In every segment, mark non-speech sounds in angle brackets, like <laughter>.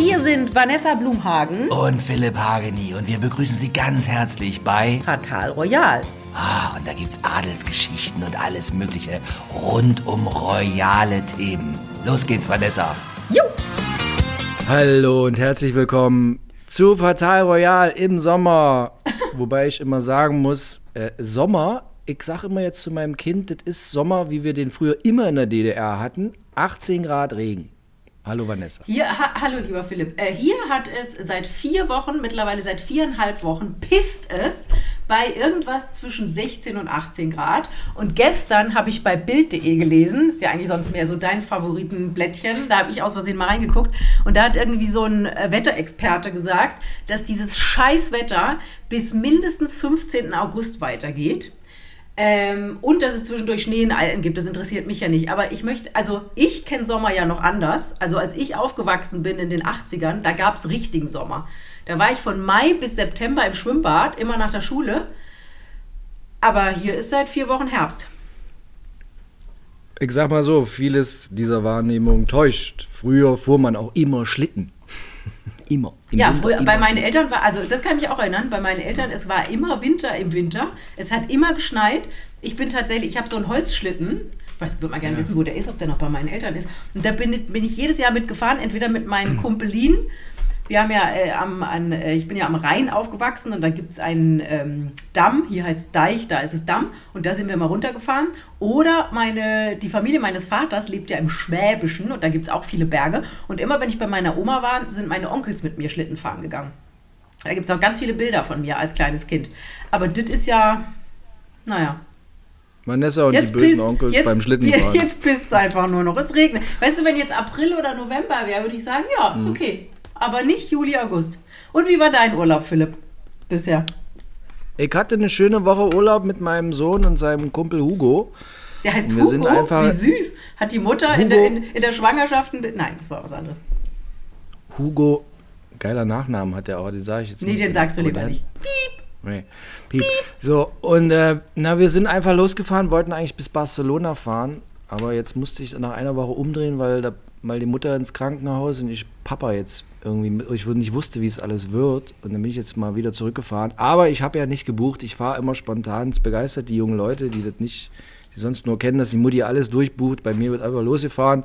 Hier sind Vanessa Blumhagen und Philipp Hageni und wir begrüßen Sie ganz herzlich bei Fatal Royal. Ah, und da gibt's Adelsgeschichten und alles Mögliche rund um royale Themen. Los geht's, Vanessa. Jo! Hallo und herzlich willkommen zu Fatal Royal im Sommer. <laughs> Wobei ich immer sagen muss, äh, Sommer, ich sage immer jetzt zu meinem Kind, das ist Sommer, wie wir den früher immer in der DDR hatten. 18 Grad Regen. Hallo Vanessa. Hier, ha hallo lieber Philipp. Äh, hier hat es seit vier Wochen, mittlerweile seit viereinhalb Wochen, pisst es bei irgendwas zwischen 16 und 18 Grad. Und gestern habe ich bei Bild.de gelesen, ist ja eigentlich sonst mehr so dein Favoritenblättchen, da habe ich aus Versehen mal reingeguckt. Und da hat irgendwie so ein äh, Wetterexperte gesagt, dass dieses Scheißwetter bis mindestens 15. August weitergeht. Ähm, und dass es zwischendurch Schnee in Alten gibt, das interessiert mich ja nicht. Aber ich möchte, also ich kenne Sommer ja noch anders. Also als ich aufgewachsen bin in den 80ern, da gab es richtigen Sommer. Da war ich von Mai bis September im Schwimmbad, immer nach der Schule. Aber hier ist seit vier Wochen Herbst. Ich sag mal so, vieles dieser Wahrnehmung täuscht. Früher fuhr man auch immer Schlitten. Immer. ja, Winter, früher, immer. bei meinen Eltern war, also das kann ich mich auch erinnern, bei meinen Eltern, es war immer Winter im Winter. Es hat immer geschneit. Ich bin tatsächlich, ich habe so einen Holzschlitten. Ich weiß, würde mal gerne ja. wissen, wo der ist, ob der noch bei meinen Eltern ist. Und da bin, bin ich jedes Jahr mitgefahren, entweder mit meinen Kumpelinen wir haben ja äh, am, an, äh, ich bin ja am Rhein aufgewachsen und da gibt es einen ähm, Damm, hier heißt es Deich, da ist es Damm und da sind wir mal runtergefahren. Oder meine, die Familie meines Vaters lebt ja im Schwäbischen und da gibt es auch viele Berge. Und immer wenn ich bei meiner Oma war, sind meine Onkels mit mir Schlitten fahren gegangen. Da gibt es auch ganz viele Bilder von mir als kleines Kind. Aber das ist ja, naja, Vanessa und jetzt die bösen Onkels jetzt, beim Schlittenfahren. <laughs> Jetzt pisst es einfach nur noch. Es regnet. Weißt du, wenn jetzt April oder November wäre, würde ich sagen, ja, ist mhm. okay aber nicht Juli, August. Und wie war dein Urlaub, Philipp, bisher? Ich hatte eine schöne Woche Urlaub mit meinem Sohn und seinem Kumpel Hugo. Der heißt wir Hugo? Einfach, wie süß. Hat die Mutter in der, in, in der, Schwangerschaft... Nein, das war was anderes. Hugo, geiler Nachnamen hat er auch, den sage ich jetzt nee, nicht. Nee, den sagst du lieber nicht. Piep. Nee. Piep. Piep. So, und äh, na, wir sind einfach losgefahren, wollten eigentlich bis Barcelona fahren, aber jetzt musste ich nach einer Woche umdrehen, weil da mal die Mutter ins Krankenhaus und ich Papa jetzt irgendwie, ich nicht wusste, wie es alles wird. Und dann bin ich jetzt mal wieder zurückgefahren. Aber ich habe ja nicht gebucht. Ich fahre immer spontan. Es begeistert die jungen Leute, die das nicht, die sonst nur kennen, dass die Mutti alles durchbucht. Bei mir wird einfach losgefahren.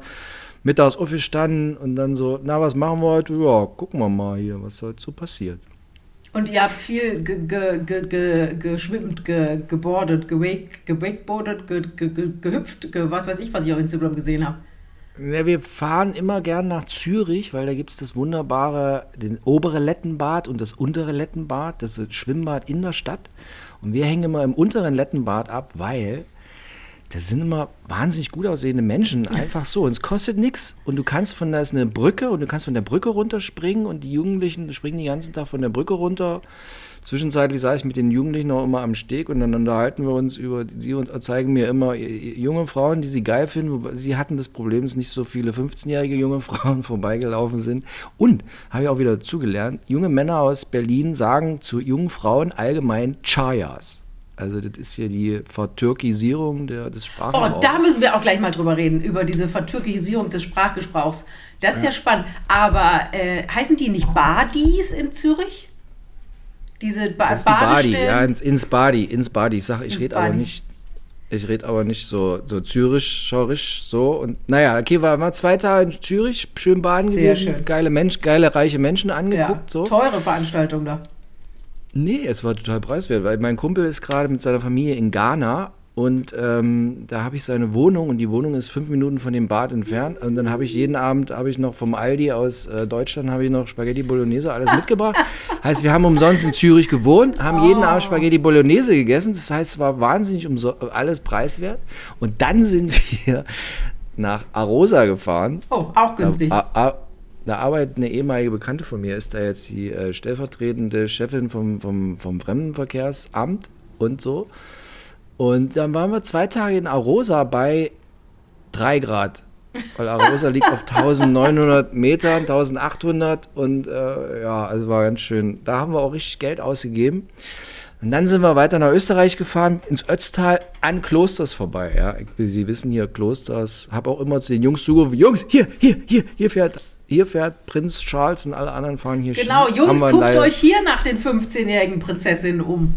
Mittags aufgestanden und dann so, na, was machen wir heute? Ja, gucken wir mal hier, was heute so passiert. Und ihr habt viel ge, ge, ge, geschwimmt, ge, gebordet, gewake, gewakeboardet, ge, ge, ge, gehüpft, ge, was weiß ich, was ich auf Instagram gesehen habe. Ja, wir fahren immer gern nach Zürich, weil da gibt es das wunderbare, den obere Lettenbad und das untere Lettenbad, das ist Schwimmbad in der Stadt. Und wir hängen immer im unteren Lettenbad ab, weil das sind immer wahnsinnig gut aussehende Menschen, einfach so. Und es kostet nichts. Und du kannst von, da ist eine Brücke und du kannst von der Brücke runterspringen und die Jugendlichen springen den ganzen Tag von der Brücke runter Zwischenzeitlich saß ich mit den Jugendlichen noch immer am Steg und dann unterhalten wir uns über, sie zeigen mir immer junge Frauen, die sie geil finden. Sie hatten das Problem, dass nicht so viele 15-jährige junge Frauen <laughs> vorbeigelaufen sind. Und, habe ich auch wieder zugelernt, junge Männer aus Berlin sagen zu jungen Frauen allgemein Chayas. Also das ist hier die Vertürkisierung der, des Sprachgebrauchs. Oh, da müssen wir auch gleich mal drüber reden, über diese Vertürkisierung des Sprachgebrauchs. Das ist ja, ja spannend. Aber äh, heißen die nicht Badis in Zürich? Diese ba das ist Badi, ja, ins, ins Badi, ins Badi. Ich sag, ich rede aber nicht, ich rede aber nicht so, so zürich-schaurisch so. Und naja, okay, war mal zwei Tage in Zürich, schön baden Sehr gewesen, schön. geile Mensch, geile, reiche Menschen angeguckt. Ja, so. Teure Veranstaltung da. Nee, es war total preiswert, weil mein Kumpel ist gerade mit seiner Familie in Ghana und ähm, da habe ich seine Wohnung und die Wohnung ist fünf Minuten von dem Bad entfernt. Und dann habe ich jeden Abend habe ich noch vom Aldi aus äh, Deutschland habe ich noch Spaghetti Bolognese alles <laughs> mitgebracht. heißt, wir haben umsonst in Zürich gewohnt, haben oh. jeden Abend Spaghetti Bolognese gegessen. Das heißt, es war wahnsinnig alles preiswert. Und dann sind wir nach Arosa gefahren. Oh, auch günstig. Da, da arbeitet eine ehemalige Bekannte von mir, ist da jetzt die äh, stellvertretende Chefin vom, vom, vom Fremdenverkehrsamt und so. Und dann waren wir zwei Tage in Arosa bei 3 Grad. Weil Arosa liegt auf 1900 Metern, 1800 und äh, ja, also war ganz schön. Da haben wir auch richtig Geld ausgegeben. Und dann sind wir weiter nach Österreich gefahren, ins Ötztal, an Klosters vorbei. Ja, Sie wissen hier, Klosters, habe auch immer zu den Jungs zugerufen, Jungs, hier, hier, hier, hier fährt hier fährt Prinz Charles und alle anderen fahren hier Genau, Ski. Jungs, guckt euch hier nach den 15-jährigen Prinzessinnen um.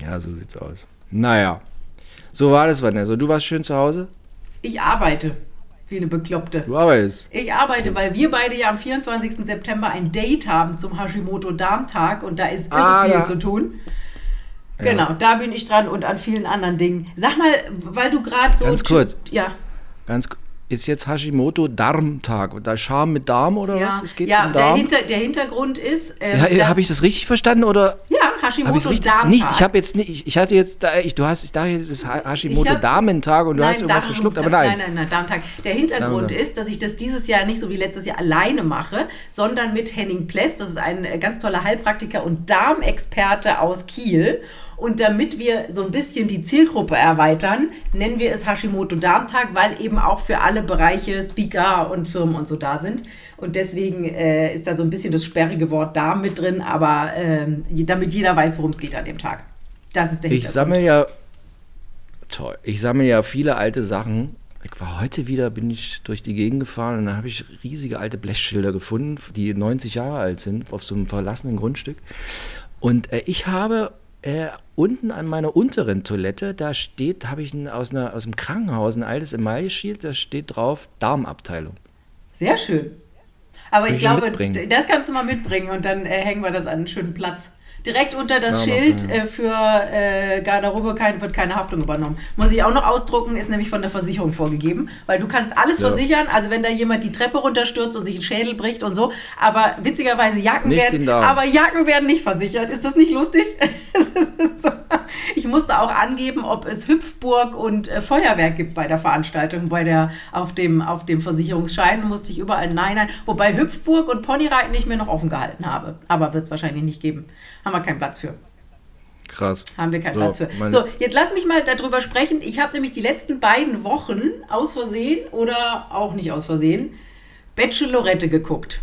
Ja, so sieht's aus. Naja. So war das, Vanessa. Du warst schön zu Hause? Ich arbeite wie eine Bekloppte. Du arbeitest. Ich arbeite, weil wir beide ja am 24. September ein Date haben zum Hashimoto-Darmtag und da ist irre Ah, viel ja. zu tun. Genau, da bin ich dran und an vielen anderen Dingen. Sag mal, weil du gerade so. Ganz kurz. Ja, Ganz ist jetzt Hashimoto Darmtag. Und da Scham mit Darm oder ja. was? Es geht ja um der, Darm. Hinter, der Hintergrund ist. ähm, ja, habe ich das richtig verstanden oder Ja, Hashimoto? Darmtag. Nicht, ich habe jetzt nicht, ich, ich hatte jetzt, da, ich, du hast, ich dachte jetzt es ist Ha- Hashimoto Damentag und du hast irgendwas Darm- geschluckt, aber nein. Nein, nein, nein, Darmtag. Der Hintergrund Darmtag. ist, dass ich das dieses Jahr nicht so wie letztes Jahr alleine mache, sondern mit Henning Pless. Das ist ein äh, ganz toller Heilpraktiker und Darmexperte aus Kiel. Und damit wir so ein bisschen die Zielgruppe erweitern, nennen wir es Hashimoto Darmtag, weil eben auch für alle Bereiche Speaker und Firmen und so da sind. Und deswegen äh, ist da so ein bisschen das sperrige Wort Darm mit drin, aber ähm, damit jeder weiß, worum es geht an dem Tag. Das ist der Ich sammle ja, toll, ich sammle ja viele alte Sachen. Ich war heute wieder, bin ich durch die Gegend gefahren und da habe ich riesige alte Blechschilder gefunden, die 90 Jahre alt sind, auf so einem verlassenen Grundstück. Und äh, ich habe äh, unten an meiner unteren Toilette, da steht, habe ich ein, aus, einer, aus einem Krankenhaus ein altes Emaille-Schild, da steht drauf Darmabteilung. Sehr schön. Aber ich ich glaube, mitbringen? das kannst du mal mitbringen und dann äh, hängen wir das an einen schönen Platz. Direkt unter das Ja, Schild mach äh, für äh, Garderobe kein, wird keine Haftung übernommen. Muss ich auch noch ausdrucken, ist nämlich von der Versicherung vorgegeben, weil du kannst alles Ja. versichern, also wenn da jemand die Treppe runterstürzt und sich einen Schädel bricht und so, aber witzigerweise Jacken Nicht werden, aber Jacken werden nicht versichert. Ist das nicht lustig? <laughs> Ich musste auch angeben, ob es Hüpfburg und äh, Feuerwerk gibt bei der Veranstaltung, bei der auf dem auf dem Versicherungsschein musste ich überall nein nein, wobei Hüpfburg und Ponyreiten ich mir noch offen gehalten habe, aber wird es wahrscheinlich nicht geben. Haben wir keinen Platz für. Krass. Haben wir keinen So, Platz für. So, jetzt lass mich mal darüber sprechen. Ich habe nämlich die letzten beiden Wochen aus Versehen oder auch nicht aus Versehen Bachelorette geguckt.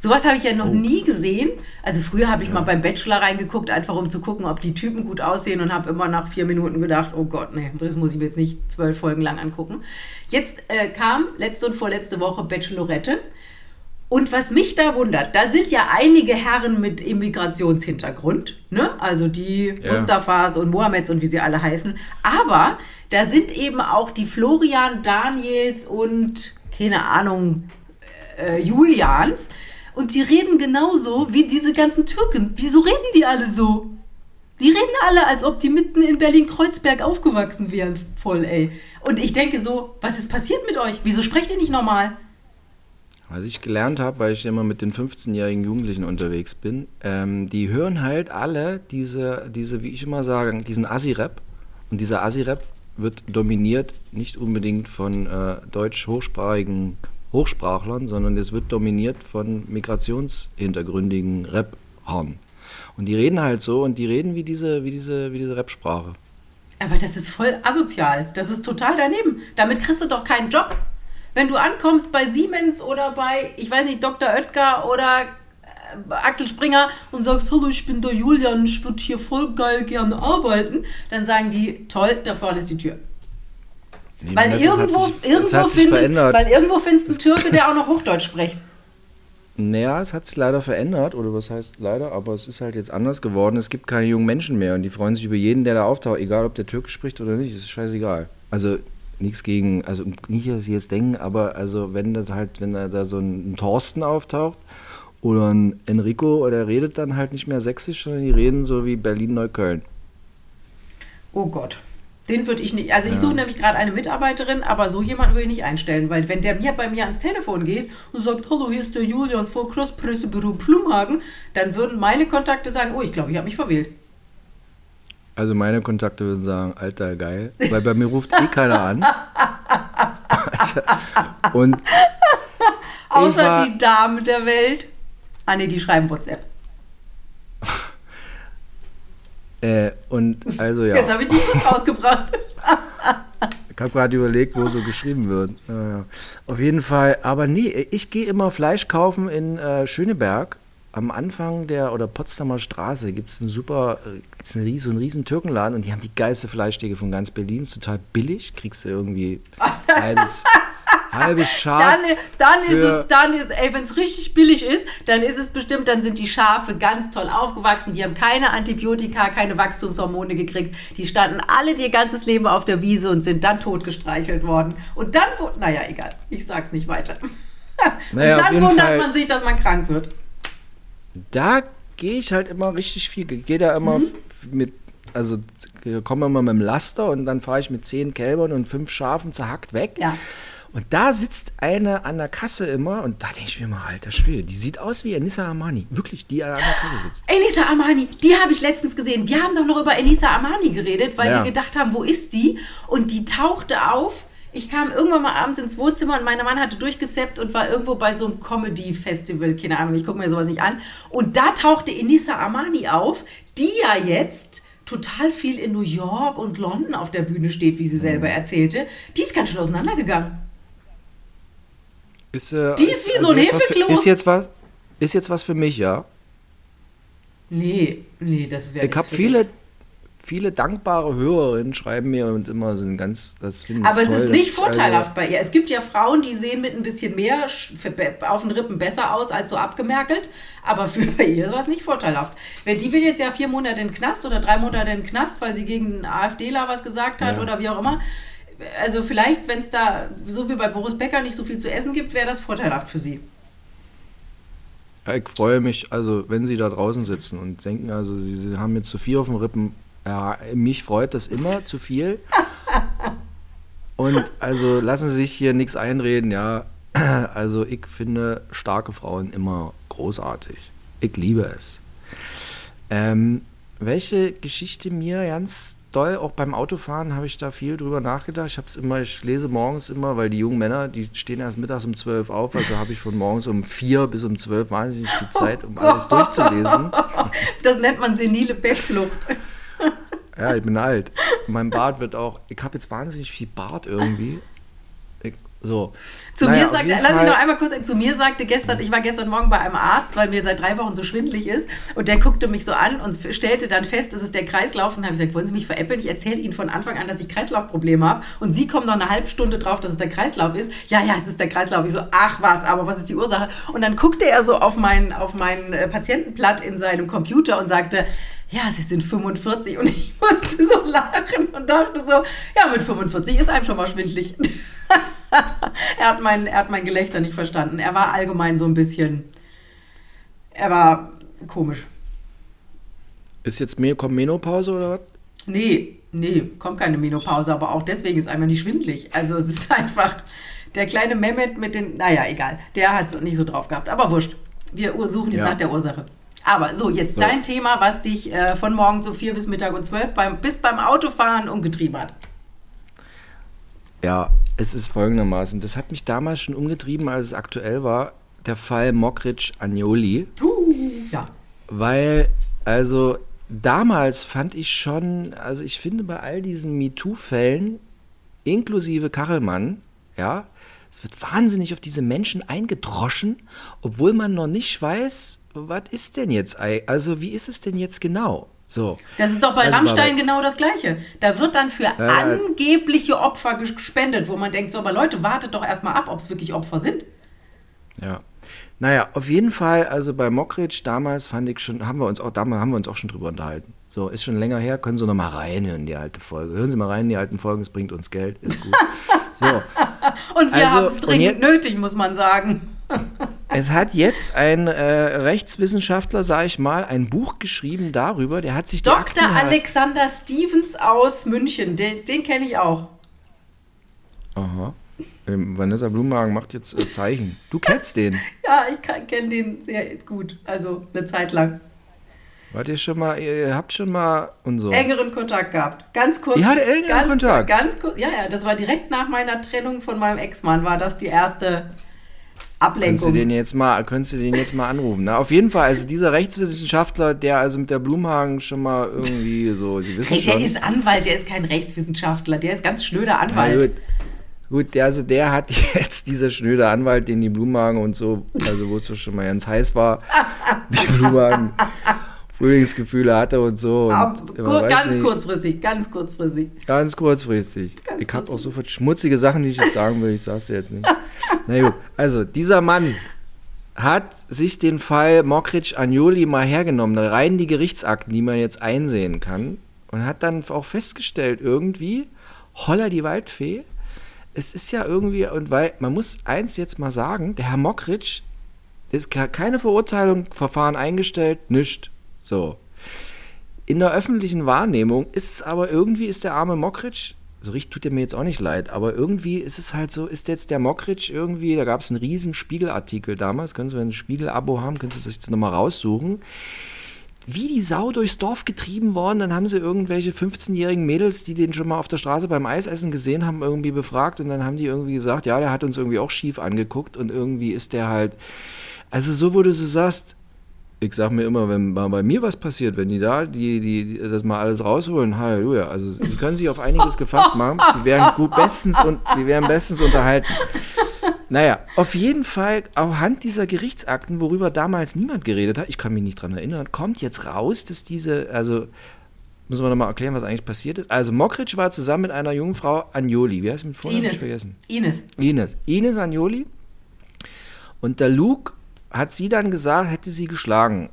Sowas habe ich ja Oh. noch nie gesehen. Also früher habe ich mal beim Bachelor reingeguckt, einfach um zu gucken, ob die Typen gut aussehen und habe immer nach vier Minuten gedacht, oh Gott, nee, das muss ich mir jetzt nicht zwölf Folgen lang angucken. Jetzt äh, kam letzte und vorletzte Woche Bachelorette. Und was mich da wundert, da sind ja einige Herren mit Immigrationshintergrund, ne? Also die Ja. Mustafas und Mohammeds und wie sie alle heißen. Aber da sind eben auch die Florian Daniels und keine Ahnung, äh, Julians. Und die reden genauso wie diese ganzen Türken. Wieso reden die alle so? Die reden alle, als ob die mitten in Berlin-Kreuzberg aufgewachsen wären. Voll, ey. Und ich denke so, was ist passiert mit euch? Wieso sprecht ihr nicht normal? Was ich gelernt habe, weil ich immer mit den 15-jährigen Jugendlichen unterwegs bin, ähm, die hören halt alle diese, diese, wie ich immer sage, diesen Assi-Rap. Und dieser Assi-Rap wird dominiert nicht unbedingt von äh, deutsch-hochsprachigen Hochsprachlern, sondern es wird dominiert von migrationshintergründigen Rap-Haaren. Und die reden halt so und die reden wie diese, wie diese, wie diese Rap-Sprache. Aber das ist voll asozial. Das ist total daneben. Damit kriegst du doch keinen Job. Wenn du ankommst bei Siemens oder bei, ich weiß nicht, Dr. Oetker oder äh, Axel Springer und sagst, hallo, ich bin der Julian, ich würde hier voll geil gerne arbeiten, dann sagen die, toll, da vorne ist die Tür. Nee, Weil das irgendwo, sich, irgendwo, verändert. weil irgendwo findest du einen Türke, der auch noch Hochdeutsch spricht. Naja, es hat sich leider verändert, oder was heißt leider, aber es ist halt jetzt anders geworden. Es gibt keine jungen Menschen mehr und die freuen sich über jeden, der da auftaucht, egal ob der Türkisch spricht oder nicht, ist scheißegal. Also nichts gegen, also nicht, dass sie jetzt denken, aber also wenn das halt, wenn da, da so ein, ein Thorsten auftaucht oder ein Enrico, oder redet dann halt nicht mehr sächsisch, sondern die reden so wie Berlin-Neukölln. Oh Gott. Den würde ich nicht. Also ich suche nämlich gerade eine Mitarbeiterin, aber so jemanden würde ich nicht einstellen, weil wenn der mir bei mir ans Telefon geht und sagt, hallo, hier ist der Julian vor Crosspressebüro Plumhagen, dann würden meine Kontakte sagen, oh, ich glaube, ich habe mich verwählt. Also meine Kontakte würden sagen, alter, geil, weil bei mir ruft eh keiner an. <laughs> und Außer war- die Damen der Welt. Ah nee, die schreiben WhatsApp. <laughs> Äh, und also ja. Jetzt habe ich die kurz rausgebracht. <laughs> Ich habe gerade überlegt, wo so geschrieben wird. Ja, ja. Auf jeden Fall, aber nee, ich gehe immer Fleisch kaufen in äh, Schöneberg. Am Anfang der oder Potsdamer Straße gibt es einen super, äh, gibt's einen riesen, so einen riesen Türkenladen und die haben die geilste Fleischtheke von ganz Berlin. Ist total billig. Kriegst du irgendwie halbes, <laughs> halbes Schaf. Dann, dann ist es, dann ist, ey, wenn es richtig billig ist, dann ist es bestimmt, dann sind die Schafe ganz toll aufgewachsen, die haben keine Antibiotika, keine Wachstumshormone gekriegt, die standen alle ihr ganzes Leben auf der Wiese und sind dann tot gestreichelt worden. Und dann, naja, egal, ich sag's nicht weiter. <laughs> Naja, und dann wundert Fall. man sich, dass man krank wird. Da gehe ich halt immer richtig viel. Gehe da immer Mhm. mit, also komme immer mit dem Laster und dann fahre ich mit zehn Kälbern und fünf Schafen zerhackt weg. Ja. Und da sitzt eine an der Kasse immer und da denke ich mir mal, alter Schwede, die sieht aus wie Enissa Armani. Wirklich, die an der Kasse sitzt. Elisa Armani, die habe ich letztens gesehen. Wir haben doch noch über Elisa Armani geredet, weil Ja. wir gedacht haben, wo ist die? Und die tauchte auf. Ich kam irgendwann mal abends ins Wohnzimmer und mein Mann hatte durchgeseppt und war irgendwo bei so einem Comedy-Festival, keine Ahnung, ich gucke mir sowas nicht an. Und da tauchte Enisa Armani auf, die ja jetzt total viel in New York und London auf der Bühne steht, wie sie selber erzählte. Die ist ganz schön auseinandergegangen. Ist, äh, Die ist wie so ein jetzt was für- Hefekloß. Ist jetzt was, ist jetzt was für mich, ja. Nee, nee, das wäre Ich habe viele, viele dankbare Hörerinnen schreiben mir und immer sind ganz, das finden Aber es toll, ist dass nicht ich, vorteilhaft bei ihr. Es gibt ja Frauen, die sehen mit ein bisschen mehr auf den Rippen besser aus als so abgemerkelt. Aber für bei ihr war es nicht vorteilhaft. Wenn die will jetzt ja vier Monate in den Knast oder drei Monate in den Knast, weil sie gegen einen AfDler was gesagt hat Ja. oder wie auch immer. Also vielleicht, wenn es da so wie bei Boris Becker nicht so viel zu essen gibt, wäre das vorteilhaft für sie. Ich freue mich, also wenn Sie da draußen sitzen und denken, also Sie, Sie haben jetzt zu viel auf den Rippen, ja, mich freut das immer zu viel. Und also lassen Sie sich hier nichts einreden, ja. Also ich finde starke Frauen immer großartig. Ich liebe es. Ähm, welche Geschichte mir ganz doll, auch beim Autofahren habe ich da viel drüber nachgedacht. Ich habe es immer, ich lese morgens immer, weil die jungen Männer, die stehen erst mittags um 12 auf, also habe ich von morgens um 4 bis um 12 wahnsinnig viel Zeit, um alles durchzulesen. <laughs> Das nennt man senile Bettflucht. Ja, ich bin alt. Mein Bart wird auch, ich habe jetzt wahnsinnig viel Bart irgendwie. Ich, so. Zu Naja, mir sagte, lass mich noch einmal kurz, zu mir sagte gestern, ich war gestern Morgen bei einem Arzt, weil mir seit drei Wochen so schwindlig ist und der guckte mich so an und stellte dann fest, es ist der Kreislauf und habe ich gesagt, wollen Sie mich veräppeln? Ich erzähle Ihnen von Anfang an, dass ich Kreislaufprobleme habe und Sie kommen noch eine halbe Stunde drauf, dass es der Kreislauf ist. Ja, ja, es ist der Kreislauf. Ich so, ach was, aber was ist die Ursache? Und dann guckte er so auf mein, auf mein äh, Patientenblatt in seinem Computer und sagte, ja, Sie sind 45 und ich <laughs> musste so lachen und dachte so, ja, mit 45 ist einem schon mal schwindlig. <laughs> er, hat mein, er hat mein Gelächter nicht verstanden. Er war allgemein so ein bisschen. Er war komisch. Ist jetzt Me kommt Menopause oder was? Nee, nee, kommt keine Menopause, aber auch deswegen ist einmal nicht schwindlig. Also es ist einfach der kleine Mehmet mit den. Naja, egal. Der hat es nicht so drauf gehabt. Aber wurscht. Wir suchen jetzt Ja. nach der Ursache. Aber so, jetzt So. dein Thema, was dich äh, von morgens um vier bis Mittag um zwölf beim, bis beim Autofahren umgetrieben hat. Ja, es ist folgendermaßen. Das hat mich damals schon umgetrieben, als es aktuell war, der Fall Mockridge Agnoli. Ja. Weil, also damals fand ich schon, also ich finde bei all diesen MeToo-Fällen, inklusive Kachelmann, ja, es wird wahnsinnig auf diese Menschen eingedroschen, obwohl man noch nicht weiß, was ist denn jetzt, also wie ist es denn jetzt genau? So. Das ist doch bei Also Rammstein bei- genau das Gleiche. Da wird dann für angebliche Opfer ges- gespendet, wo man denkt, so, aber Leute, wartet doch erstmal ab, ob es wirklich Opfer sind. Ja. Naja, auf jeden Fall, also bei Mockridge damals fand ich schon, haben wir uns auch, damals haben wir uns auch schon drüber unterhalten. So, ist schon länger her, können Sie noch mal reinhören, die alte Folge. Hören Sie mal rein, in die alten Folgen, es bringt uns Geld, ist gut. <laughs> So, Und wir Also, haben es dringend nötig, muss man sagen. <laughs> es hat jetzt ein äh, Rechtswissenschaftler, sage ich mal, ein Buch geschrieben darüber, der hat sich Dr. Akten her- Alexander Stevens aus München, den, den kenne ich auch. Aha. Ähm, Vanessa Blumenhagen macht jetzt äh, Zeichen. Du <laughs> kennst den. Ja, ich kenne den sehr gut, also eine Zeit lang. Wart ihr schon mal, ihr habt schon mal und so. Engeren Kontakt gehabt. Ganz kurz. Ihr hattet engeren ganz, Kontakt? Ganz kurz. Ja, ja, das war direkt nach meiner Trennung von meinem Ex-Mann, war das die erste Könntest du Ablenkung. den jetzt mal, könntest du den jetzt mal anrufen? Na, auf jeden Fall, also dieser Rechtswissenschaftler, der also mit der Blumhagen schon mal irgendwie so, Sie wissen der schon. ist Anwalt, der ist kein Rechtswissenschaftler, der ist ganz schnöder Na Anwalt. gut, gut der, also der hat <laughs> jetzt dieser schnöde Anwalt, den die Blumhagen und so, also wo es schon mal ganz heiß war, <laughs> die Blumhagen Frühlingsgefühle hatte und so. Und Aber ganz nicht, kurzfristig, ganz kurzfristig. Ganz kurzfristig. Ich habe auch so viele schmutzige Sachen, die ich jetzt sagen will. Ich sag's dir jetzt nicht. Na gut, also dieser Mann hat sich den Fall Mokric Agnoli mal hergenommen, rein die Gerichtsakten, die man jetzt einsehen kann, und hat dann auch festgestellt, irgendwie, holla die Waldfee, es ist ja irgendwie, und weil, man muss eins jetzt mal sagen, der Herr Mokric, ist ke- keine Verurteilung, Verfahren eingestellt, nischt. So. In der öffentlichen Wahrnehmung ist es aber irgendwie, ist der arme Mokric, so richtig tut er mir jetzt auch nicht leid, aber irgendwie ist es halt so, ist jetzt der Mokric irgendwie, da gab es einen riesen Spiegelartikel damals, können Sie, wenn Sie ein Spiegel-Abo haben, können Sie sich das nochmal raussuchen. Wie die Sau durchs Dorf getrieben worden, dann haben sie irgendwelche 15-jährigen Mädels, die den schon mal auf der Straße beim Eisessen gesehen haben, irgendwie befragt und dann haben die irgendwie gesagt, ja, der hat uns irgendwie auch schief angeguckt und irgendwie ist der halt, also so, wo du so sagst, ich sag mir immer, wenn mal bei mir was passiert, wenn die da die, die, das mal alles rausholen, Halleluja. Also sie können sich auf einiges gefasst machen. <laughs> Sie werden gut bestens und sie werden bestens unterhalten. Naja, auf jeden Fall, anhand dieser Gerichtsakten, worüber damals niemand geredet hat, ich kann mich nicht dran erinnern, kommt jetzt raus, dass diese, also müssen wir nochmal erklären, was eigentlich passiert ist. Also Mokric war zusammen mit einer jungen Frau, Agnoli, wie heißt sie mit Vornamen? Ich Ines. vergessen. Ines. Ines. Ines Agnoli. Und der Luke hat sie dann gesagt, hätte sie geschlagen.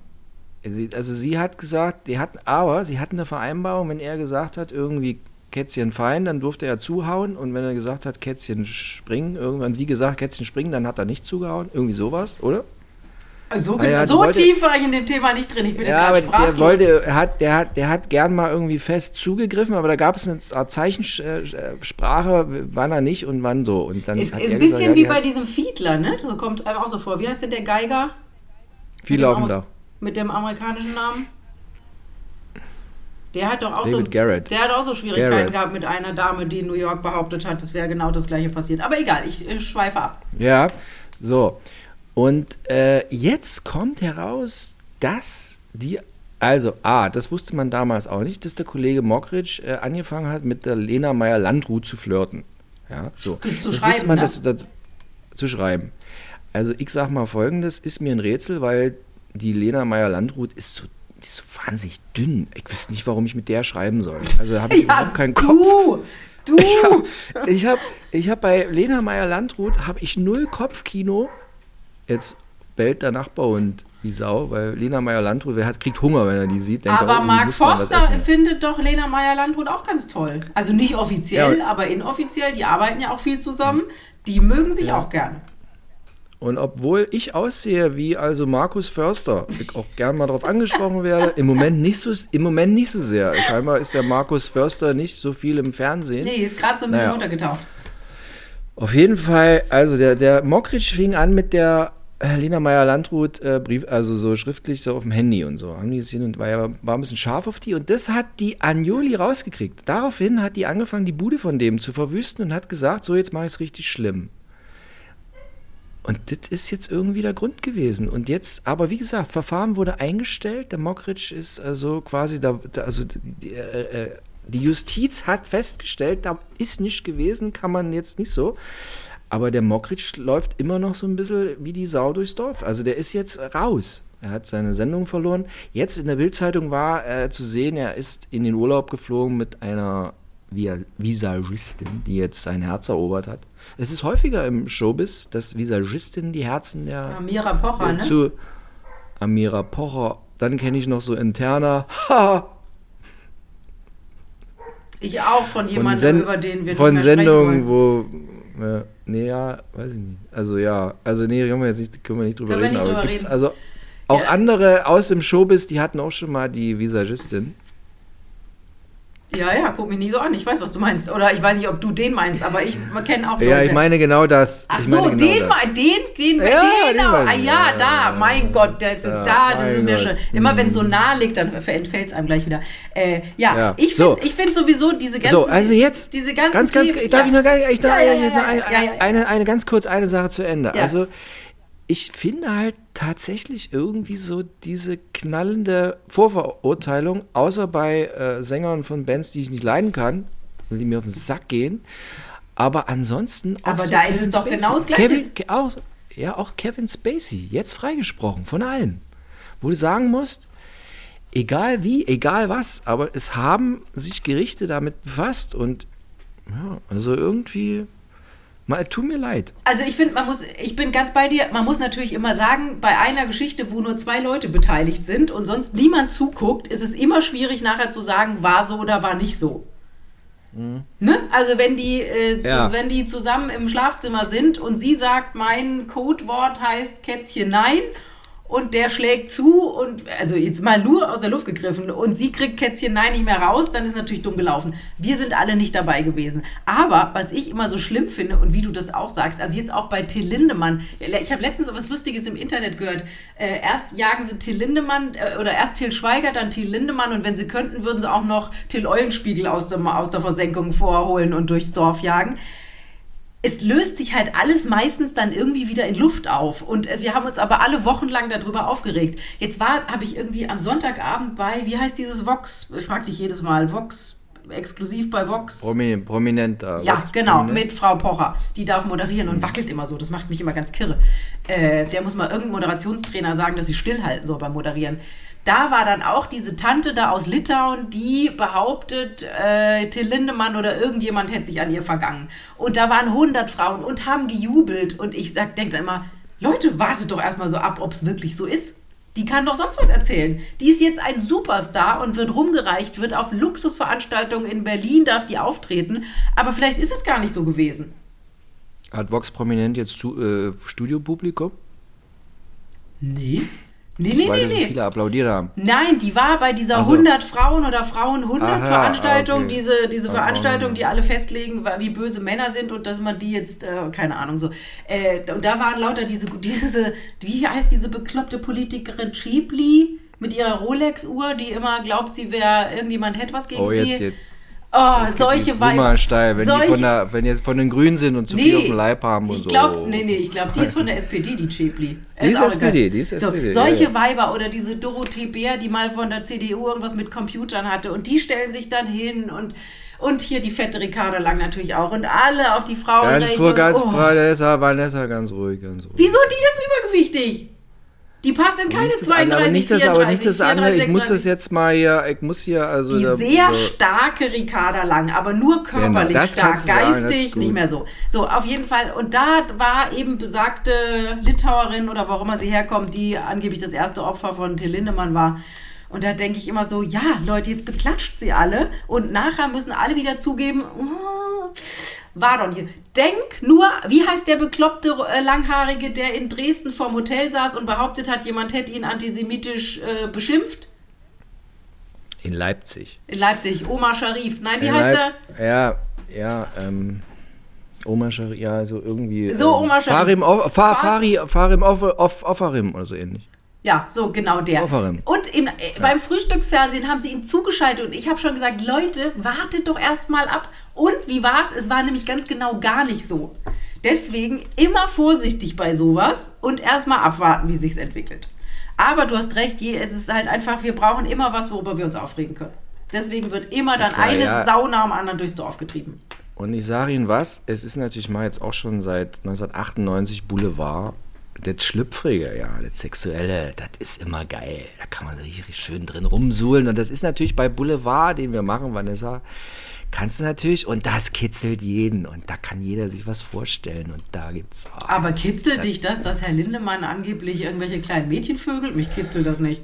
Also sie hat gesagt, die hatten, aber sie hatten eine Vereinbarung, wenn er gesagt hat, irgendwie Kätzchen fein, dann durfte er zuhauen. Und wenn er gesagt hat, Kätzchen springen, irgendwann sie gesagt, Kätzchen springen, dann hat er nicht zugehauen. Irgendwie sowas, oder? So, Ah ja, so wollte- tief war ich in dem Thema nicht drin. Ich bin jetzt Ja, aber gerade sprachlos. der wollte, er hat, der hat, der hat gern mal irgendwie fest zugegriffen, aber da gab es eine Art Zeichensprache, wann er nicht und wann so. Und dann ist, hat ist ein bisschen gesagt, ja, wie bei diesem Fiedler, ne? So kommt einem auch so vor. Wie heißt denn der Geiger? viel mit dem amerikanischen Namen? Der hat doch auch so. David Garrett. Der hat auch so Schwierigkeiten Garrett. gehabt mit einer Dame, die in New York behauptet hat, es wäre genau das gleiche passiert. Aber egal, ich äh, schweife ab. Ja, so. Und äh, jetzt kommt heraus, dass die, also A, das wusste man damals auch nicht, dass der Kollege Mockridge äh, angefangen hat, mit der Lena Meyer-Landrut zu flirten. Ja, so. Zu das wusste schreiben, man, ne? das, das, zu schreiben. Also ich sag mal folgendes, ist mir ein Rätsel, weil die Lena Meyer-Landrut ist so, die ist so wahnsinnig dünn. Ich wüsste nicht, warum ich mit der schreiben soll. Also da habe ich <laughs> überhaupt keinen Kopf. du! Du! Ich habe ich hab, ich hab bei Lena Meyer-Landrut habe ich null Kopfkino. Jetzt bellt der Nachbarhund wie Sau, weil Lena Meyer-Landrut, wer hat, kriegt Hunger, wenn er die sieht. Denkt er, Aber oh, Mark Forster findet doch Lena Meyer-Landrut auch ganz toll. Also nicht offiziell, Ja. aber inoffiziell. Die arbeiten ja auch viel zusammen. Die mögen sich Ja. auch gerne. Und obwohl ich aussehe wie also Markus Förster, ich auch gern mal darauf angesprochen werde, im Moment nicht so, im Moment nicht so sehr. Scheinbar ist der Markus Förster nicht so viel im Fernsehen. Nee, ist gerade so ein bisschen Naja. untergetaucht. Auf jeden Fall, also der, der Mockridge fing an mit der äh, Lena Meyer-Landrut äh, Brief, also so schriftlich so auf dem Handy und so. Haben die es hin und war, ja- war ein bisschen scharf auf die und das hat die Anjoli rausgekriegt. Daraufhin hat die angefangen, die Bude von dem zu verwüsten und hat gesagt, so jetzt mache ich es richtig schlimm. Und das ist jetzt irgendwie der Grund gewesen. Und jetzt, aber wie gesagt, Verfahren wurde eingestellt. Der Mockridge ist also quasi da, da also die, äh, äh, die Justiz hat festgestellt, da ist nicht gewesen, kann man jetzt nicht so. Aber der Mockridge läuft immer noch so ein bisschen wie die Sau durchs Dorf. Also der ist jetzt raus. Er hat seine Sendung verloren. Jetzt in der Bildzeitung war äh, zu sehen, er ist in den Urlaub geflogen mit einer Visagistin, die jetzt sein Herz erobert hat. Es ist häufiger im Showbiz, dass Visagistinnen die Herzen der Amira Pocher, äh, ne? zu Amira Pocher. Dann kenne ich noch so interner <laughs> Haha, Ich auch von jemandem, Sen über den wir von Sendungen, wo äh, nee, ja, weiß ich nicht. Also ja, also nee, können wir jetzt nicht, können wir nicht drüber Können wir reden, nicht aber drüber gibt's reden. also auch Ja. andere aus dem Showbiz, die hatten auch schon mal die Visagistin. Ja, ja, guck mich nicht so an. Ich weiß, was du meinst. Oder ich weiß nicht, ob du den meinst, aber ich kenne auch Leute. Ja, ich meine genau das. Ach ich so, genau den, das. den, den, Ja, den genau. weiß ah, ich. ja, Ja, da, mein. Gott, das ist Ja, da, das ist mir Gott. schon. Immer wenn es so Mhm. nah liegt, dann entfällt es einem gleich wieder. Äh, ja, Ja, ich so. finde ich find sowieso diese ganzen. So, also jetzt diese ganzen ganz, ganz, Themen- darf ich noch, gar- ich, ja, ja, ja. Eine, eine ganz kurz eine Sache zu Ende. Also ich finde halt tatsächlich irgendwie so diese knallende Vorverurteilung, außer bei äh, Sängern von Bands, die ich nicht leiden kann, die mir auf den Sack gehen. Aber ansonsten auch Aber so da ist Kevin es doch Spacey. genau das Gleiche. Kevin, Ke- auch, ja, auch Kevin Spacey, jetzt freigesprochen von allem. Wo du sagen musst, egal wie, egal was, aber es haben sich Gerichte damit befasst und ja, also irgendwie, mal, tut mir leid. Also ich finde, man muss, ich bin ganz bei dir, man muss natürlich immer sagen, bei einer Geschichte, wo nur zwei Leute beteiligt sind und sonst niemand zuguckt, ist es immer schwierig nachher zu sagen, war so oder war nicht so. Ne? Also wenn die, äh, zu, Ja. wenn die zusammen im Schlafzimmer sind und sie sagt, mein Codewort heißt Kätzchen nein und der schlägt zu und also jetzt mal nur aus der Luft gegriffen und sie kriegt Kätzchen nein nicht mehr raus, dann ist natürlich dumm gelaufen. Wir sind alle nicht dabei gewesen. Aber was ich immer so schlimm finde und wie du das auch sagst, also jetzt auch bei Till Lindemann, ich habe letztens was Lustiges im Internet gehört. Äh, erst jagen sie Till Lindemann äh, oder erst Till Schweiger, dann Till Lindemann und wenn sie könnten, würden sie auch noch Till Eulenspiegel aus, dem, aus der Versenkung vorholen und durchs Dorf jagen es löst sich halt alles meistens dann irgendwie wieder in Luft auf. Und es, wir haben uns aber alle wochenlang darüber aufgeregt. Jetzt war, habe ich irgendwie am Sonntagabend bei, wie heißt dieses Vox? Ich frage dich jedes Mal, Vox, exklusiv bei Vox. Promin prominenter. Ja, genau, Prominent? mit Frau Pocher. Die darf moderieren und wackelt immer so. Das macht mich immer ganz kirre. Äh, der muss mal irgendein Moderationstrainer sagen, dass sie stillhalten soll beim Moderieren. Da war dann auch diese Tante da aus Litauen, die behauptet, äh, Till Lindemann oder irgendjemand hätte sich an ihr vergangen. Und da waren 100 Frauen und haben gejubelt. Und ich sag, denk dann immer, Leute, wartet doch erstmal so ab, ob es wirklich so ist. Die kann doch sonst was erzählen. Die ist jetzt ein Superstar und wird rumgereicht, wird auf Luxusveranstaltungen in Berlin, darf die auftreten. Aber vielleicht ist es gar nicht so gewesen. Hat Vox Prominent jetzt zu, äh, Studiopublikum? Nee. Nee, nee, Weil nee, nee. viele applaudiert haben. Nein, die war bei dieser Ach so. 100 Frauen oder Frauen 100 Aha, Veranstaltung, okay. diese, diese Veranstaltung, die alle festlegen, wie böse Männer sind und dass man die jetzt, äh, keine Ahnung, so. Äh, und da waren lauter diese, <laughs> diese, wie heißt diese bekloppte Politikerin Schäbli mit ihrer Rolex-Uhr, die immer glaubt, sie wäre, irgendjemand hätte was gegen Oh, sie. jetzt, jetzt. Oh, solche die Nummer steil, wenn, die solche- von der, wenn jetzt von den Grünen sind und zu viel auf dem Leib haben und ich so. glaub, nee, nee, ich glaube, die ist von der SPD, die Chepli. Die ist SPD, die ist so, SPD, Solche ja, ja. Weiber oder diese Dorothee Bär, die mal von der CDU irgendwas mit Computern hatte und die stellen sich dann hin und und hier die fette Ricarda Lang natürlich auch und alle auf die Frauenrechte. Ganz froh, ganz oh. Vanessa, Vanessa, ganz ruhig, ganz ruhig. Wieso, die ist übergewichtig? Die passt in keine Nicht das 32, andere, aber nicht das, 34, aber nicht das andere. Ich muss 36. das jetzt mal hier, ich muss hier, also. Die da- sehr so- starke Ricarda Lang, aber nur körperlich Genau, stark, sagen, das ist geistig gut. nicht mehr so. So, auf jeden Fall. Und da war eben besagte Litauerin oder warum immer sie herkommt, die angeblich das erste Opfer von Till Lindemann war. Und da denke ich immer so, ja, Leute, jetzt beklatscht sie alle und nachher müssen alle wieder zugeben, oh, war doch nicht. Denk nur, wie heißt der bekloppte äh, Langhaarige, der in Dresden vorm Hotel saß und behauptet hat, jemand hätte ihn antisemitisch äh, beschimpft? In Leipzig. In Leipzig, Omar Sharif. Nein, wie In heißt Leip- er? Ja, ja, ähm. Oma Schari, ja, so irgendwie. So, ähm, Oma Schari. Farim, Off- Fa- Fa- Fari, Farim Off- Off- Offarim oder so ähnlich. Ja, so genau der. Offerem. Und im, äh, beim Frühstücksfernsehen haben sie ihn zugeschaltet und ich habe schon gesagt, Leute, wartet doch erst mal ab. Und wie war es? Es war nämlich ganz genau gar nicht so. Deswegen immer vorsichtig bei sowas und erst mal abwarten, wie sich's entwickelt. Aber du hast recht, je, es ist halt einfach, wir brauchen immer was, worüber wir uns aufregen können. Deswegen wird immer dann eine ja. Sau nach dem anderen durchs Dorf getrieben. Und ich sage Ihnen was, es ist natürlich mal jetzt auch schon seit 1998 Boulevard. Das Schlüpfrige, ja, das Sexuelle, das ist immer geil. Da kann man richtig schön drin rumsuhlen. Und das ist natürlich bei Boulevard, den wir machen, Vanessa, kannst du natürlich, und das kitzelt jeden. Und da kann jeder sich was vorstellen. Und da gibt's. Oh, Aber kitzelt dich das, dass Herr Lindemann angeblich irgendwelche kleinen Mädchen vögelt? Mich kitzelt das nicht.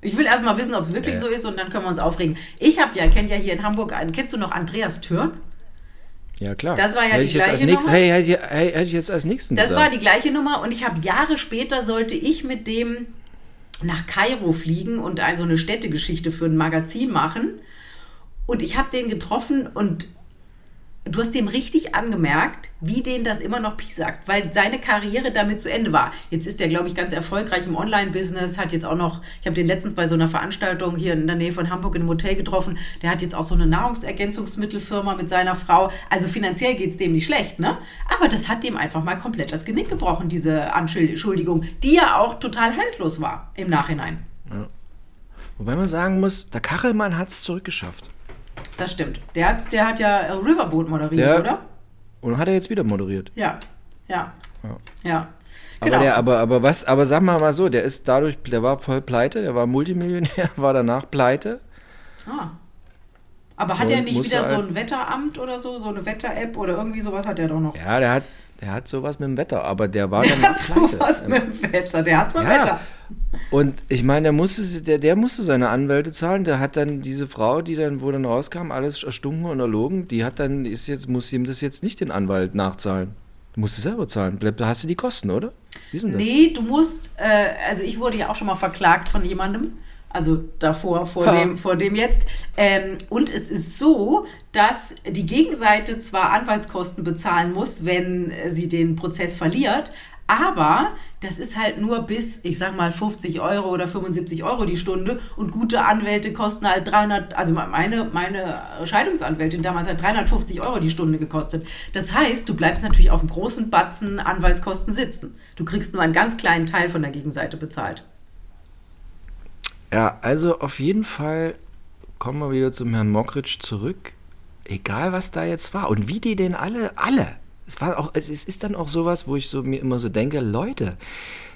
Ich will erst mal wissen, ob es wirklich Ja. so ist und dann können wir uns aufregen. Ich habe ja, kennt ja hier in Hamburg einen, kennst du noch Andreas Türk? Ja, klar. Das war ja hätte die gleiche nächstes, Nummer. hey, hätte, ich, hey, hätte ich jetzt als nächsten Das gesagt. war die gleiche Nummer und ich habe Jahre später sollte ich mit dem nach Kairo fliegen und also eine Städtegeschichte für ein Magazin machen. Und ich habe den getroffen und du hast dem richtig angemerkt, wie den das immer noch piesackt, weil seine Karriere damit zu Ende war. Jetzt ist er, glaube ich, ganz erfolgreich im Online-Business, hat jetzt auch noch, ich habe den letztens bei so einer Veranstaltung hier in der Nähe von Hamburg in einem Hotel getroffen, der hat jetzt auch so eine Nahrungsergänzungsmittelfirma mit seiner Frau. Also finanziell geht es dem nicht schlecht, ne? Aber das hat dem einfach mal komplett das Genick gebrochen, diese Anschuldigung, die ja auch total haltlos war im Nachhinein. Wobei man sagen muss, der Kachelmann hat es zurückgeschafft. Das stimmt. Der, hat's, der hat ja äh, Riverboat moderiert, Der- oder? Und hat er jetzt wieder moderiert. Ja, ja, Ja. ja. Aber, Genau. der, aber, aber was, aber sag mal mal so, der ist dadurch, der war voll pleite, der war Multimillionär, <laughs> war danach pleite. Ah. Aber hat er nicht wieder so halt- ein Wetteramt oder so, so eine Wetter-App oder irgendwie sowas hat er doch noch. Ja, der hat, der hat sowas mit dem Wetter, aber der war Der danach hat sowas mit dem Wetter. Der hat zwar Ja. Wetter. Und ich meine, der musste, der, der musste seine Anwälte zahlen. Der hat dann diese Frau, die dann, wo dann rauskam, alles erstunken und erlogen, die hat dann, ist jetzt, muss ihm das jetzt nicht den Anwalt nachzahlen. Du musst es selber zahlen. Da hast du die Kosten, oder? Wie denn das? Nee, du musst, äh, also ich wurde ja auch schon mal verklagt von jemandem. Also davor, vor Ha. dem, vor dem jetzt. Ähm, und es ist so, dass die Gegenseite zwar Anwaltskosten bezahlen muss, wenn äh, sie den Prozess verliert, aber das ist halt nur bis, ich sag mal, 50 Euro oder 75 Euro die Stunde und gute Anwälte kosten halt 300, also meine, meine Scheidungsanwältin damals hat 350 Euro die Stunde gekostet. Das heißt, du bleibst natürlich auf einem großen Batzen Anwaltskosten sitzen. Du kriegst nur einen ganz kleinen Teil von der Gegenseite bezahlt. Ja, also auf jeden Fall kommen wir wieder zum Herrn Mockridge zurück. Egal, was da jetzt war. Und wie die den alle, alle. Es war auch, es ist, dann auch sowas, wo ich so mir immer so denke, Leute,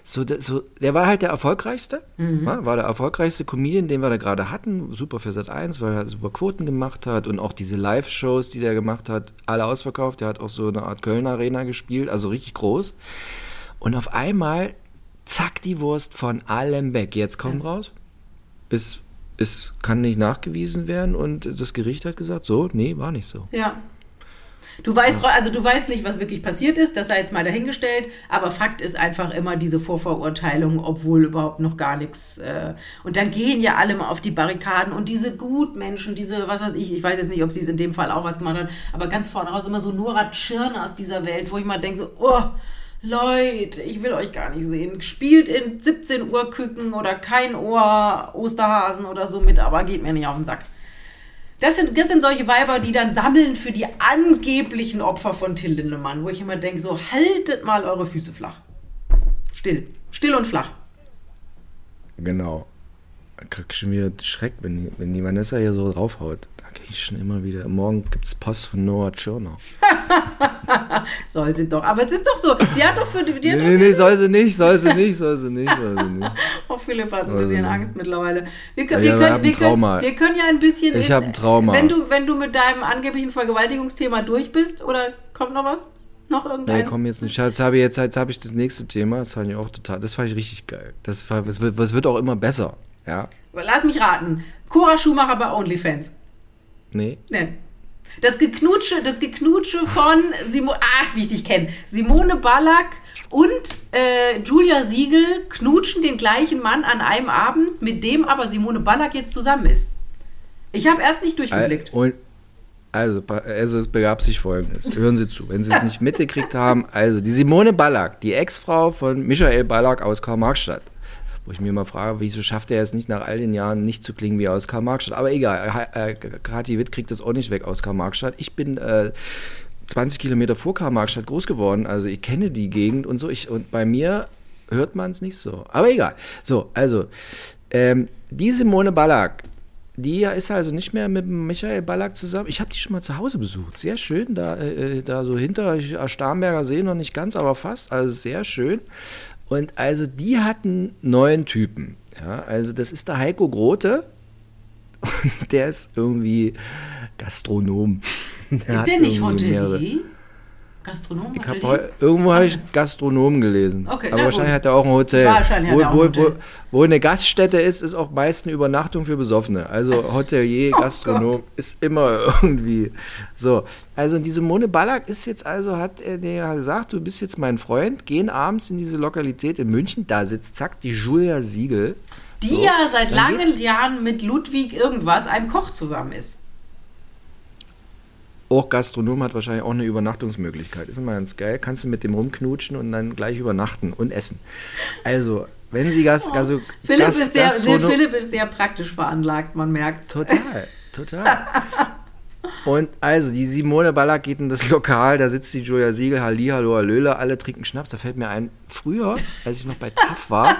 so, der- so, der war halt der erfolgreichste, ja, war der erfolgreichste Comedian, den wir da gerade hatten, super für Sat 1, weil er super Quoten gemacht hat und auch diese Live-Shows, die der gemacht hat, alle ausverkauft. Der hat auch so eine Art Köln Arena gespielt, also richtig groß. Und auf einmal, zack, die Wurst von allem weg. Jetzt kommt raus, es, es kann nicht nachgewiesen werden und das Gericht hat gesagt, so, nee, war nicht so. Ja. Du weißt, tro- also du weißt nicht, was wirklich passiert ist, das sei jetzt mal dahingestellt, aber Fakt ist einfach immer diese Vorverurteilung, obwohl überhaupt noch gar nichts. Äh, und dann gehen ja alle mal auf die Barrikaden und diese Gutmenschen, diese, was weiß ich, ich weiß jetzt nicht, ob sie es in dem Fall auch was gemacht hat, aber ganz vorne raus immer so Nora Tschirner aus dieser Welt, wo ich mal denke so, oh, Leute, ich will euch gar nicht sehen. Spielt in 17 Uhr Küken oder kein Ohr Osterhasen oder so mit, aber geht mir nicht auf den Sack. Das sind, das sind solche Weiber, die dann sammeln für die angeblichen Opfer von Till Lindemann, wo ich immer denke, so haltet mal eure Füße flach. Still. Still und flach. Genau. Da krieg ich schon wieder Schreck, wenn wenn die Vanessa hier so draufhaut. Da krieg ich schon immer wieder. Morgen gibt's Post von Noah Tschirner. <laughs> Soll sie doch. Aber es ist doch so. Sie hat doch für die. die Nee, nee, nee, soll sie nicht, soll sie nicht, soll sie nicht, soll sie nicht. Auch <laughs> Philipp hat ein bisschen. Angst mittlerweile. Wir können, Ich wir hab- können, hab wir können, Trauma. wir können ja ein bisschen. Ich in- hab ein Trauma. Wenn du, wenn du mit deinem angeblichen Vergewaltigungsthema durch bist, oder kommt noch was? Noch irgendein? Nee, komm jetzt nicht. Jetzt habe ich, jetzt, jetzt habe ich das nächste Thema. Das fand ich auch total, das fand ich richtig geil. Das, das, wird, das wird auch immer besser. Ja? Lass mich raten. Cora Schumacher bei OnlyFans. Nee? Nee. Das Geknutsche, das Geknutsche von Simone, ach, wie ich dich kenne. Simone Ballack und äh, Julia Siegel knutschen den gleichen Mann an einem Abend, mit dem aber Simone Ballack jetzt zusammen ist. Ich habe erst nicht durchgeblickt. Und also, also es begab sich folgendes. Hören Sie zu, wenn Sie es <laughs> nicht mitgekriegt haben. Also, die Simone Ballack, die Ex-Frau von Michael Ballack aus Karl-Marx-Stadt. Wo ich mir mal frage, wieso schafft er es nicht nach all den Jahren nicht zu klingen wie aus Karl-Marx-Stadt? Aber egal, äh, Kathi Witt kriegt das auch nicht weg aus Karl-Marx-Stadt. Ich bin äh, 20 Kilometer vor Karl-Marx-Stadt groß geworden, also ich kenne die Gegend und so. Ich, und bei mir hört man es nicht so. Aber egal. So, also, ähm, die Simone Ballack, die ist also nicht mehr mit Michael Ballack zusammen. Ich habe die schon mal zu Hause besucht. Sehr schön, da, äh, da so hinter Starnberger See noch nicht ganz, aber fast. Also sehr schön. Und also die hatten neuen Typen. Ja, also das ist der Heiko Grote. <laughs> Und der ist irgendwie Gastronom. <laughs> Der ist der nicht Hotelier? Gastronom? ich hab, irgendwo habe ich Gastronom gelesen. Okay, aber wahrscheinlich gut. hat er auch ein Hotel. Wahrscheinlich hat wo, er auch ein wo, Hotel. Wo, wo eine Gaststätte ist, ist auch meist eine Übernachtung für Besoffene. Also <laughs> Hotelier, Oh Gastronom ist immer <laughs> irgendwie so. Also diese Mone Ballack ist jetzt also, hat er der gesagt, du bist jetzt mein Freund, gehen abends in diese Lokalität in München, da sitzt zack die Julia Siegel. Die So, ja seit langen Jahren mit Ludwig irgendwas, einem Koch, zusammen ist. Auch Gastronom hat wahrscheinlich auch eine Übernachtungsmöglichkeit. Ist immer ganz geil. Kannst du mit dem rumknutschen und dann gleich übernachten und essen. Also, wenn sie Gas, also Oh, Philipp, Gas, ist sehr, sehr, Gastrono- Philipp ist sehr praktisch veranlagt, man merkt. Total, total. <laughs> Und also, die Simone Ballack geht in das Lokal, da sitzt die Julia Siegel, Halli, Hallo, Hallöle, alle trinken Schnaps. Da fällt mir ein, früher, als ich noch bei TAF war,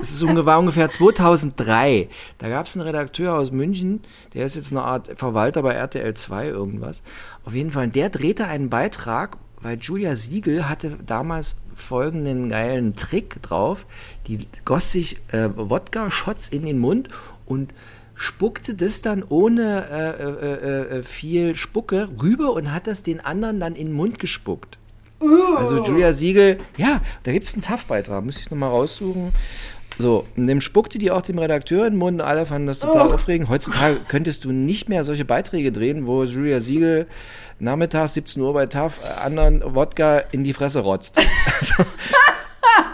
es ist unge- war ungefähr 2003, da gab es einen Redakteur aus München, der ist jetzt eine Art Verwalter bei RTL 2 irgendwas. Auf jeden Fall, der drehte einen Beitrag, weil Julia Siegel hatte damals folgenden geilen Trick drauf. Die goss sich äh, Wodka-Shots in den Mund und spuckte das dann ohne äh, äh, äh, viel Spucke rüber und hat das den anderen dann in den Mund gespuckt. Also Julia Siegel, ja, da gibt es einen TAF-Beitrag, muss ich nochmal raussuchen. So, und dem spuckte die auch dem Redakteur in den Mund und alle fanden das total Oh. aufregend. Heutzutage könntest du nicht mehr solche Beiträge drehen, wo Julia Siegel nachmittags 17 Uhr bei TAF äh, anderen Wodka in die Fresse rotzt. <laughs> so.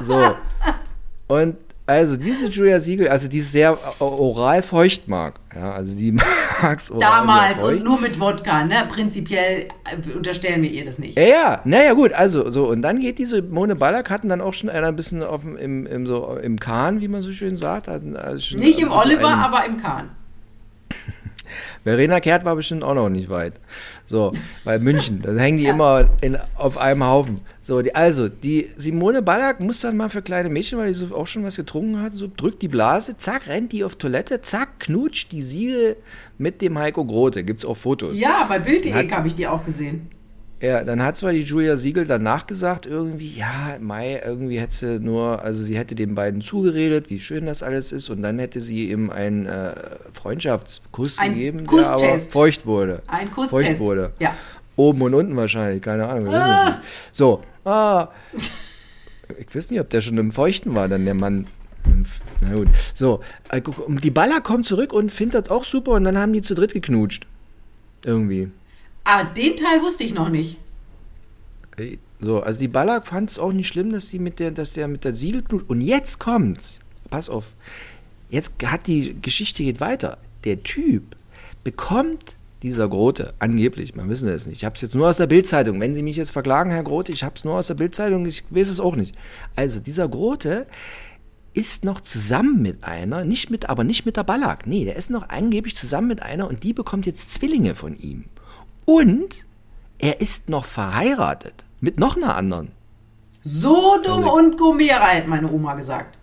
so. Und also diese Julia Siegel, also die ist sehr oral feucht mag. Ja, also die <laughs> mag's oral Damals sehr feucht. und nur mit Wodka, ne? Prinzipiell äh, unterstellen wir ihr das nicht. Ja, ja, naja, gut, also so, und dann geht diese Mone Ballack hatten dann auch schon einer ein bisschen auf im, im, so, im Kahn, wie man so schön sagt. Also, Nicht im Oliver, einen- aber im Kahn. <laughs> Verena Kehrt war bestimmt auch noch nicht weit. So, bei München, da hängen die immer in, auf einem Haufen. So, die, also, die Simone Ballack muss dann mal für kleine Mädchen, weil die so auch schon was getrunken hat, so drückt die Blase, zack, rennt die auf Toilette, zack, knutscht die Siegel mit dem Heiko Grote. Gibt's auch Fotos. Ja, bei Bild.de habe ich die auch gesehen. Ja, dann hat zwar die Julia Siegel danach gesagt, irgendwie, ja, Mai, irgendwie hätte sie nur, also sie hätte den beiden zugeredet, wie schön das alles ist, und dann hätte sie ihm einen äh, Freundschaftskuss Ein gegeben, der aber feucht wurde. Ein Feucht Kusstest. wurde. Ja. Oben und unten wahrscheinlich, keine Ahnung, wir wissen es nicht. So, ah, ich weiß nicht, ob der schon im Feuchten war, dann der Mann. Na gut, so, äh, die Baller kommt zurück und findet das auch super, und dann haben die zu dritt geknutscht. Irgendwie. Ah, den Teil wusste ich noch nicht. So, also die Ballack fand es auch nicht schlimm, dass die mit der, dass der mit der Siegel knut- Und jetzt kommt's. Pass auf. Jetzt hat die Geschichte geht weiter. Der Typ bekommt dieser Grote, angeblich, man wissen es nicht. Ich habe es jetzt nur aus der Bildzeitung. Wenn Sie mich jetzt verklagen, Herr Grote, ich habe es nur aus der Bildzeitung, ich weiß es auch nicht. Also dieser Grote ist noch zusammen mit einer, nicht mit, aber nicht mit der Ballack. Nee, der ist noch angeblich zusammen mit einer und die bekommt jetzt Zwillinge von ihm. Und er ist noch verheiratet mit noch einer anderen. Sodom Also- und Gomera, hat meine Oma gesagt.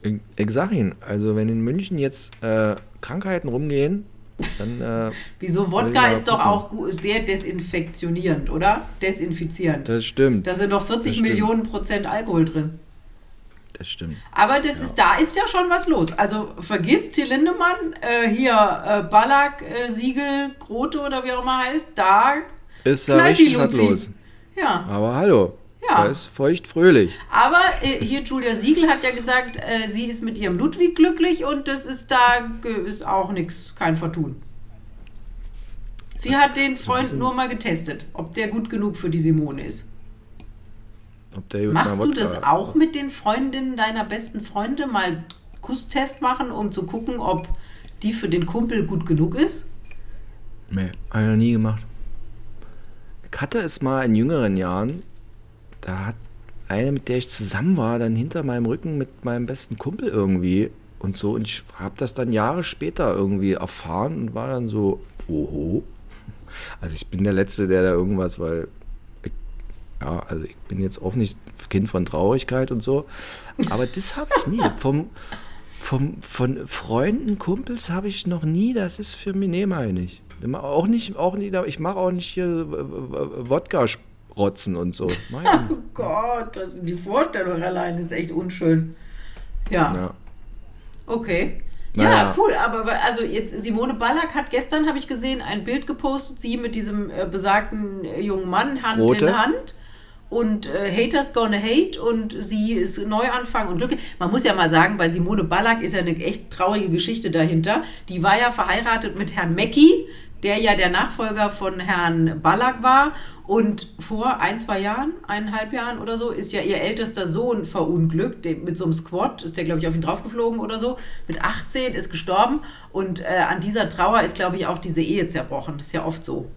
Ich, ich sag Ihnen, also wenn in München jetzt äh, Krankheiten rumgehen, dann äh, Wieso? Wodka ist doch auch sehr desinfektionierend, oder? Desinfizierend. das stimmt. Da sind doch 40 das stimmt. Millionen Prozent Alkohol drin. Das stimmt. Aber das ist, da ist ja schon was los. Also vergiss Till Lindemann, äh, hier äh, Ballack, äh, Siegel, Grote oder wie auch immer heißt, da, Ist da die richtig was los. ja. Aber hallo, Ja. da ist feucht fröhlich. Aber äh, hier Julia Siegel hat ja gesagt, äh, sie ist mit ihrem Ludwig glücklich und das ist da ist auch nichts, kein Vertun. Sie hat den Freund nur mal getestet, ob der gut genug für die Simone ist. Ob der gut Machst du das auch mit den Freundinnen deiner besten Freunde? Mal Kusstest machen, um zu gucken, ob die für den Kumpel gut genug ist? Nee, habe ich noch nie gemacht. Ich hatte es mal in jüngeren Jahren, da hat eine, mit der ich zusammen war, dann hinter meinem Rücken mit meinem besten Kumpel irgendwie und so. Und ich habe das dann Jahre später irgendwie erfahren und war dann so, oho. Also ich bin der Letzte, der da irgendwas, weil ich, ja, also ich bin jetzt auch nicht Kind von Traurigkeit und so. Aber das habe ich nie. <laughs> Vom, vom, von Freunden, Kumpels habe ich noch nie, das ist für mich, nee, meine ich. Auch nicht, auch nicht, ich mache auch nicht hier äh, äh, Wodka rotzen und so. <laughs> Mein, Oh Gott, das, die Vorstellung allein ist echt unschön. Ja, ja. okay. Ja, Naja. cool, aber also jetzt Simone Ballack hat gestern, habe ich gesehen, ein Bild gepostet, sie mit diesem äh, besagten äh, jungen Mann Hand Rote. in Hand. Und äh, Haters gonna hate und sie ist Neuanfang und glücklich. Man muss ja mal sagen, bei Simone Ballack ist ja eine echt traurige Geschichte dahinter. Die war ja verheiratet mit Herrn Mecki, der ja der Nachfolger von Herrn Ballack war. Und vor ein, zwei Jahren, eineinhalb Jahren oder so, ist ja ihr ältester Sohn verunglückt. Mit so einem Squad ist der, glaube ich, auf ihn draufgeflogen oder so. Mit 18 ist gestorben. Und äh, an dieser Trauer ist, glaube ich, auch diese Ehe zerbrochen. Das ist ja oft so.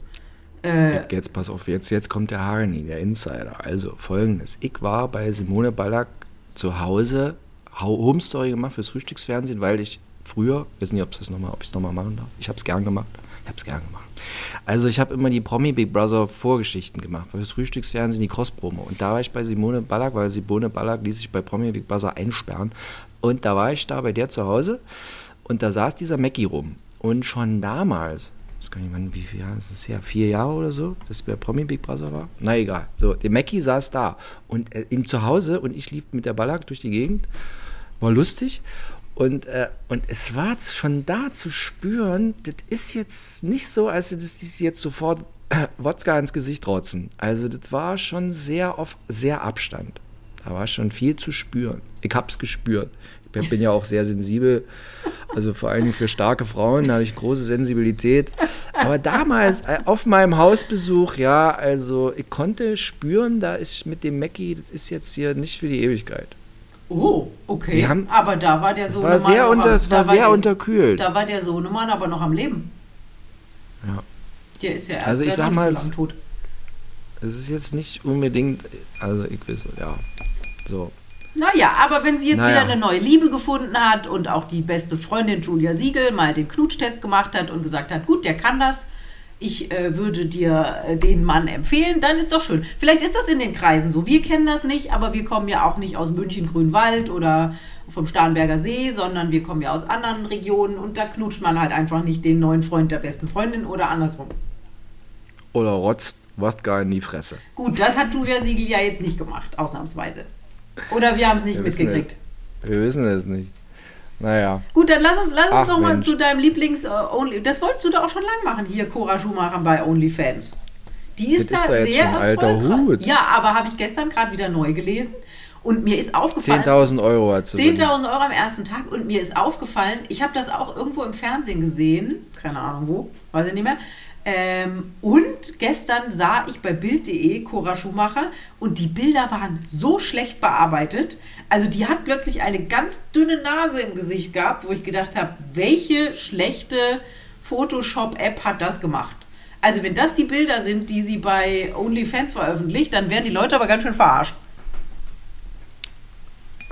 Äh, Jetzt pass auf, jetzt, jetzt kommt der Harni, der Insider. Also folgendes. Ich war bei Simone Ballack zu Hause, Hau- Home Story gemacht fürs Frühstücksfernsehen, weil ich früher, weiß nicht, ob ich es nochmal noch mal machen darf. Ich habe es gern gemacht. Ich habe gern gemacht. Also ich habe immer die Promi Big Brother Vorgeschichten gemacht, fürs Frühstücksfernsehen, die Cross-Promo. Und da war ich bei Simone Ballack, weil Simone Ballack ließ sich bei Promi Big Brother einsperren. Und da war ich da bei der zu Hause und da saß dieser Mackie rum. Und schon damals, das kann ich mal, wie viel Jahre ist es her? Vier Jahre oder so, dass bei Promi Big Brother war? Na egal. So, der Mackie saß da und äh, ihm zu Hause und ich lief mit der Ballack durch die Gegend. War lustig. Und, äh, und es war schon da zu spüren, das ist jetzt nicht so, als dass die jetzt sofort äh, <clears throat> Wodka ins Gesicht rotzen. Also das war schon sehr auf sehr Abstand. Da war schon viel zu spüren. Ich hab's gespürt. Ich bin ja auch sehr sensibel. Also vor allem für starke Frauen habe ich große Sensibilität. Aber damals äh, auf meinem Hausbesuch, ja, also ich konnte spüren, da ist mit dem Mackie, das ist jetzt hier nicht für die Ewigkeit. Oh, okay. Haben- aber da war der Sohnemann. war sehr, noch unter, es war sehr der- unterkühlt. Da war der Sohnemann aber noch am Leben. Ja. Der ist ja erst Also ich sag mal, so tot. Es ist jetzt nicht unbedingt, also ich weiß, ja, so. Naja, aber wenn sie jetzt Naja. wieder eine neue Liebe gefunden hat und auch die beste Freundin Julia Siegel mal den Knutschtest gemacht hat und gesagt hat, gut, der kann das, ich äh, würde dir äh, den Mann empfehlen, dann ist doch schön. Vielleicht ist das in den Kreisen so. Wir kennen das nicht, aber wir kommen ja auch nicht aus München Grünwald oder vom Starnberger See, sondern wir kommen ja aus anderen Regionen und da knutscht man halt einfach nicht den neuen Freund der besten Freundin oder andersrum. Oder rotzt Wodka in die Fresse. Gut, das hat Julia Siegel ja jetzt nicht gemacht, ausnahmsweise. Oder wir haben es nicht Wir wissen mitgekriegt. Wir wissen es nicht. Naja, Gut, dann lass uns, lass uns Ach, doch mal Mensch. zu deinem Lieblings äh. Das wolltest du doch auch schon lang machen hier, Cora Schumacher bei OnlyFans. Die ist Das ist da jetzt sehr erfolgreich. Hut. Ja, aber habe ich gestern gerade wieder neu gelesen und mir ist aufgefallen. 10.000 Euro hat sie. 10.000 Euro am ersten Tag und mir ist aufgefallen, ich habe das auch irgendwo im Fernsehen gesehen, keine Ahnung wo, weiß ich nicht mehr. Ähm, und gestern sah ich bei Bild.de Cora Schumacher und die Bilder waren so schlecht bearbeitet. Also die hat plötzlich eine ganz dünne Nase im Gesicht gehabt, wo ich gedacht habe, welche schlechte Photoshop-App hat das gemacht? Also wenn das die Bilder sind, die sie bei OnlyFans veröffentlicht, dann werden die Leute aber ganz schön verarscht.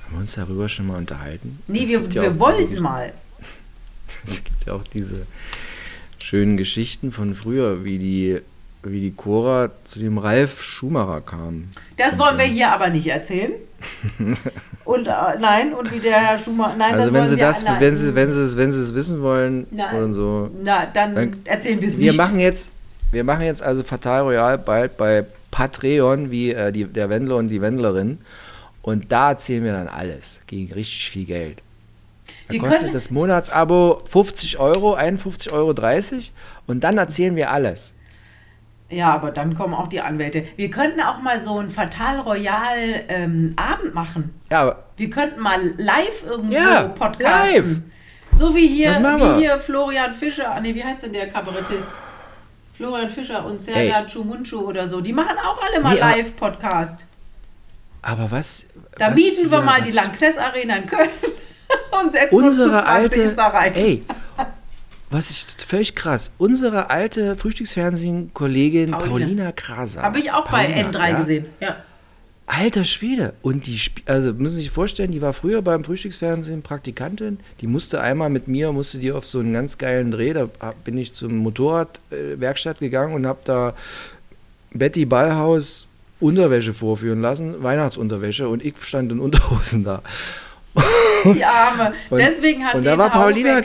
Haben wir uns darüber schon mal unterhalten? Nee, Es wir, ja wir auch wollten diese, mal. <laughs> Es gibt ja auch diese schönen Geschichten von früher, wie die, wie die Cora zu dem Ralf Schumacher kam. Das wollen wir hier aber nicht erzählen. <laughs> Und äh, nein, und wie der Herr Schumacher. Nein, Also wenn sie wir, das, nein. wenn sie, wenn sie es, wenn sie es wissen wollen Nein. oder so. Na, dann Dann- erzählen wir es Wir nicht. machen jetzt, wir machen jetzt also Fatal Royal bald bei Patreon, wie äh, die, der Wendler und die Wendlerin. Und da erzählen wir dann alles gegen richtig viel Geld. Da kostet das Monatsabo 50 Euro, 51,30 Euro und dann erzählen wir alles. ja, aber dann kommen auch die Anwälte. Wir könnten auch mal so einen Fatal Royal ähm, Abend machen. Ja, Wir könnten mal live irgendwo Ja, podcasten. live. So wie hier, wie hier Florian Fischer. Ah, nee, wie heißt denn der Kabarettist? Florian Fischer und Serda Ey. Chumunchu oder so. Die machen auch alle mal Nee, Live-Podcast. aber was? Da was mieten wir hier- mal die Lanxess Arena in Köln und setzen uns zu Unsere 20 alte, da rein. ey, was ist völlig krass. Unsere alte Frühstücksfernsehen-Kollegin Paulina. Paulina, Kraser. Habe ich auch bei Paulina, N3 ja? gesehen. Ja. Alter Schwede. Und die, sp- also müssen Sie sich vorstellen, die war früher beim Frühstücksfernsehen Praktikantin. Die musste einmal mit mir, musste die auf so einen ganz geilen Dreh. Da bin ich zum Motorradwerkstatt gegangen und habe da Betty Ballhaus Unterwäsche vorführen lassen, Weihnachtsunterwäsche. Und ich stand in Unterhosen da. <laughs> Die Arme. Und- Deswegen hat und die da war Paulina,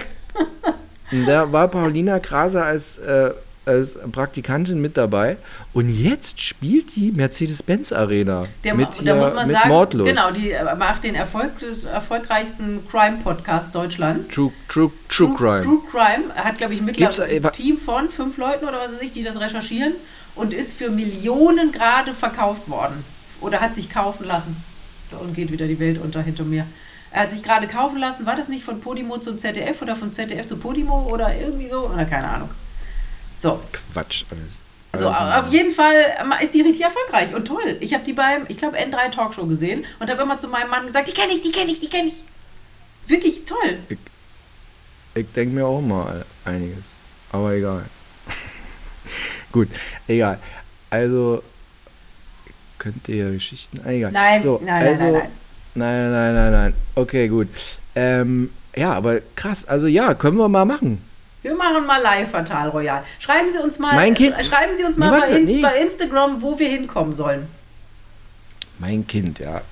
<laughs> und da war Paulina Kraser als, äh, als Praktikantin mit dabei. Und jetzt spielt die Mercedes-Benz Arena Der, mit, da hier, muss man mit sagen, Mordlos. genau, die äh, macht den Erfolg des erfolgreichsten Crime-Podcast Deutschlands. True, true, true Crime. True Crime hat, glaube ich, mittlerweile äh, ein Team von fünf Leuten oder was weiß ich, die das recherchieren und ist für Millionen gerade verkauft worden. Oder hat sich kaufen lassen. Und geht wieder die Welt unter hinter mir. Er hat sich gerade kaufen lassen, war das nicht von Podimo zum ZDF oder von ZDF zu Podimo oder irgendwie so? Oder keine Ahnung. So, Quatsch alles. also Also, auf jeden Fall ist die richtig erfolgreich und toll. Ich habe die beim, ich glaube, N3 Talkshow gesehen und habe immer zu meinem Mann gesagt, die kenne ich, die kenne ich, die kenne ich. Wirklich toll. Ich denke mir auch mal einiges. Aber egal. <laughs> Gut, egal. Also, könnt ihr Geschichten. Egal. Nein, so, nein, also, nein, nein. Nein, nein, nein, nein. Okay, gut. Ähm, ja, aber krass. Also, ja, können wir mal machen. Wir machen mal live Fatal Royal. Schreiben Sie uns mal, Mein Kind- sch- schreiben Sie uns mal bei, In nee. bei Instagram, wo wir hinkommen sollen. Mein Kind, ja.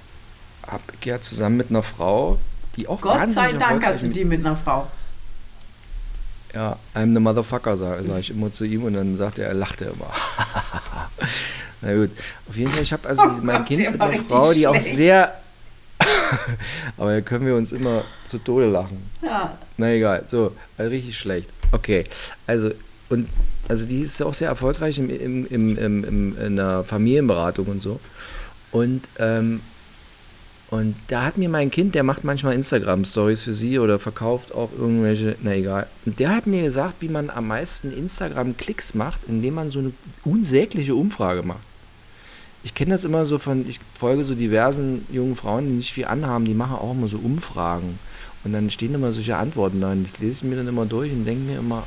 Hab ich ja zusammen mit einer Frau, die auch Gott sei Dank hast du die mit einer Frau. Ja, I'm the motherfucker, sage sag ich immer zu ihm und dann sagt er, er lachte immer. <laughs> Na gut, auf jeden Fall, ich habe also <laughs> Oh mein Gott, Kind mit einer Frau, die auch schlecht. sehr. <laughs> Aber da können wir uns immer zu Tode lachen. Ja. Na egal, so, also richtig schlecht. Okay, also, und, also die ist auch sehr erfolgreich im, im, im, im, im, in der Familienberatung und so. Und, ähm, und da hat mir mein Kind, der macht manchmal Instagram-Stories für sie oder verkauft auch irgendwelche, na egal. Und der hat mir gesagt, wie man am meisten Instagram-Klicks macht, indem man so eine unsägliche Umfrage macht. Ich kenne das immer so von, ich folge so diversen jungen Frauen, die nicht viel anhaben, die machen auch immer so Umfragen. Und dann stehen immer solche Antworten da und das lese ich mir dann immer durch und denke mir immer,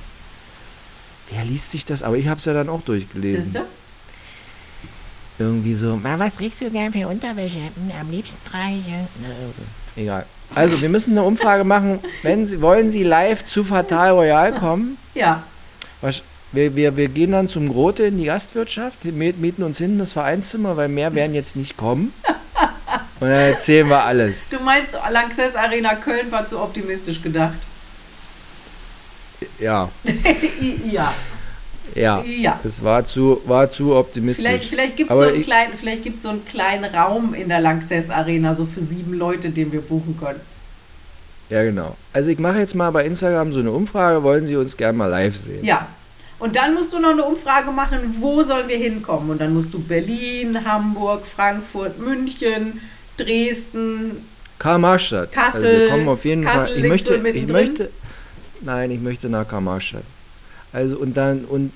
wer liest sich das? Aber ich habe es ja dann auch durchgelesen. Siehst du? Irgendwie so, Ma, was trägst du gern für Unterwäsche? Hm, Am liebsten ich. äh, egal. Also, wir müssen eine Umfrage machen. Wenn Sie, wollen Sie live zu Fatal Royal kommen? Ja. Was, wir, wir, wir gehen dann zum Grote in die Gastwirtschaft, wir mieten uns hinten das Vereinszimmer, weil mehr werden jetzt nicht kommen. <laughs> Und dann erzählen wir alles. Du meinst, Lanxess Arena Köln war zu optimistisch gedacht. Ja, <laughs> ja. ja. Ja. Es war zu, war zu optimistisch. Vielleicht, vielleicht gibt es so, einen kleinen- vielleicht gibt's so einen kleinen Raum in der Lanxess Arena, so für sieben Leute, den wir buchen können. Ja, genau. Also ich mache jetzt mal bei Instagram so eine Umfrage, wollen Sie uns gerne mal live sehen? Ja. Und dann musst du noch eine Umfrage machen, wo sollen wir hinkommen? Und dann musst du Berlin, Hamburg, Frankfurt, München, Dresden. Karl-Marstadt. Also Kassel. wir kommen auf jeden Kassel Fall. Ich möchte, so ich möchte, nein, ich möchte nach Karl-Marstadt. Also und dann und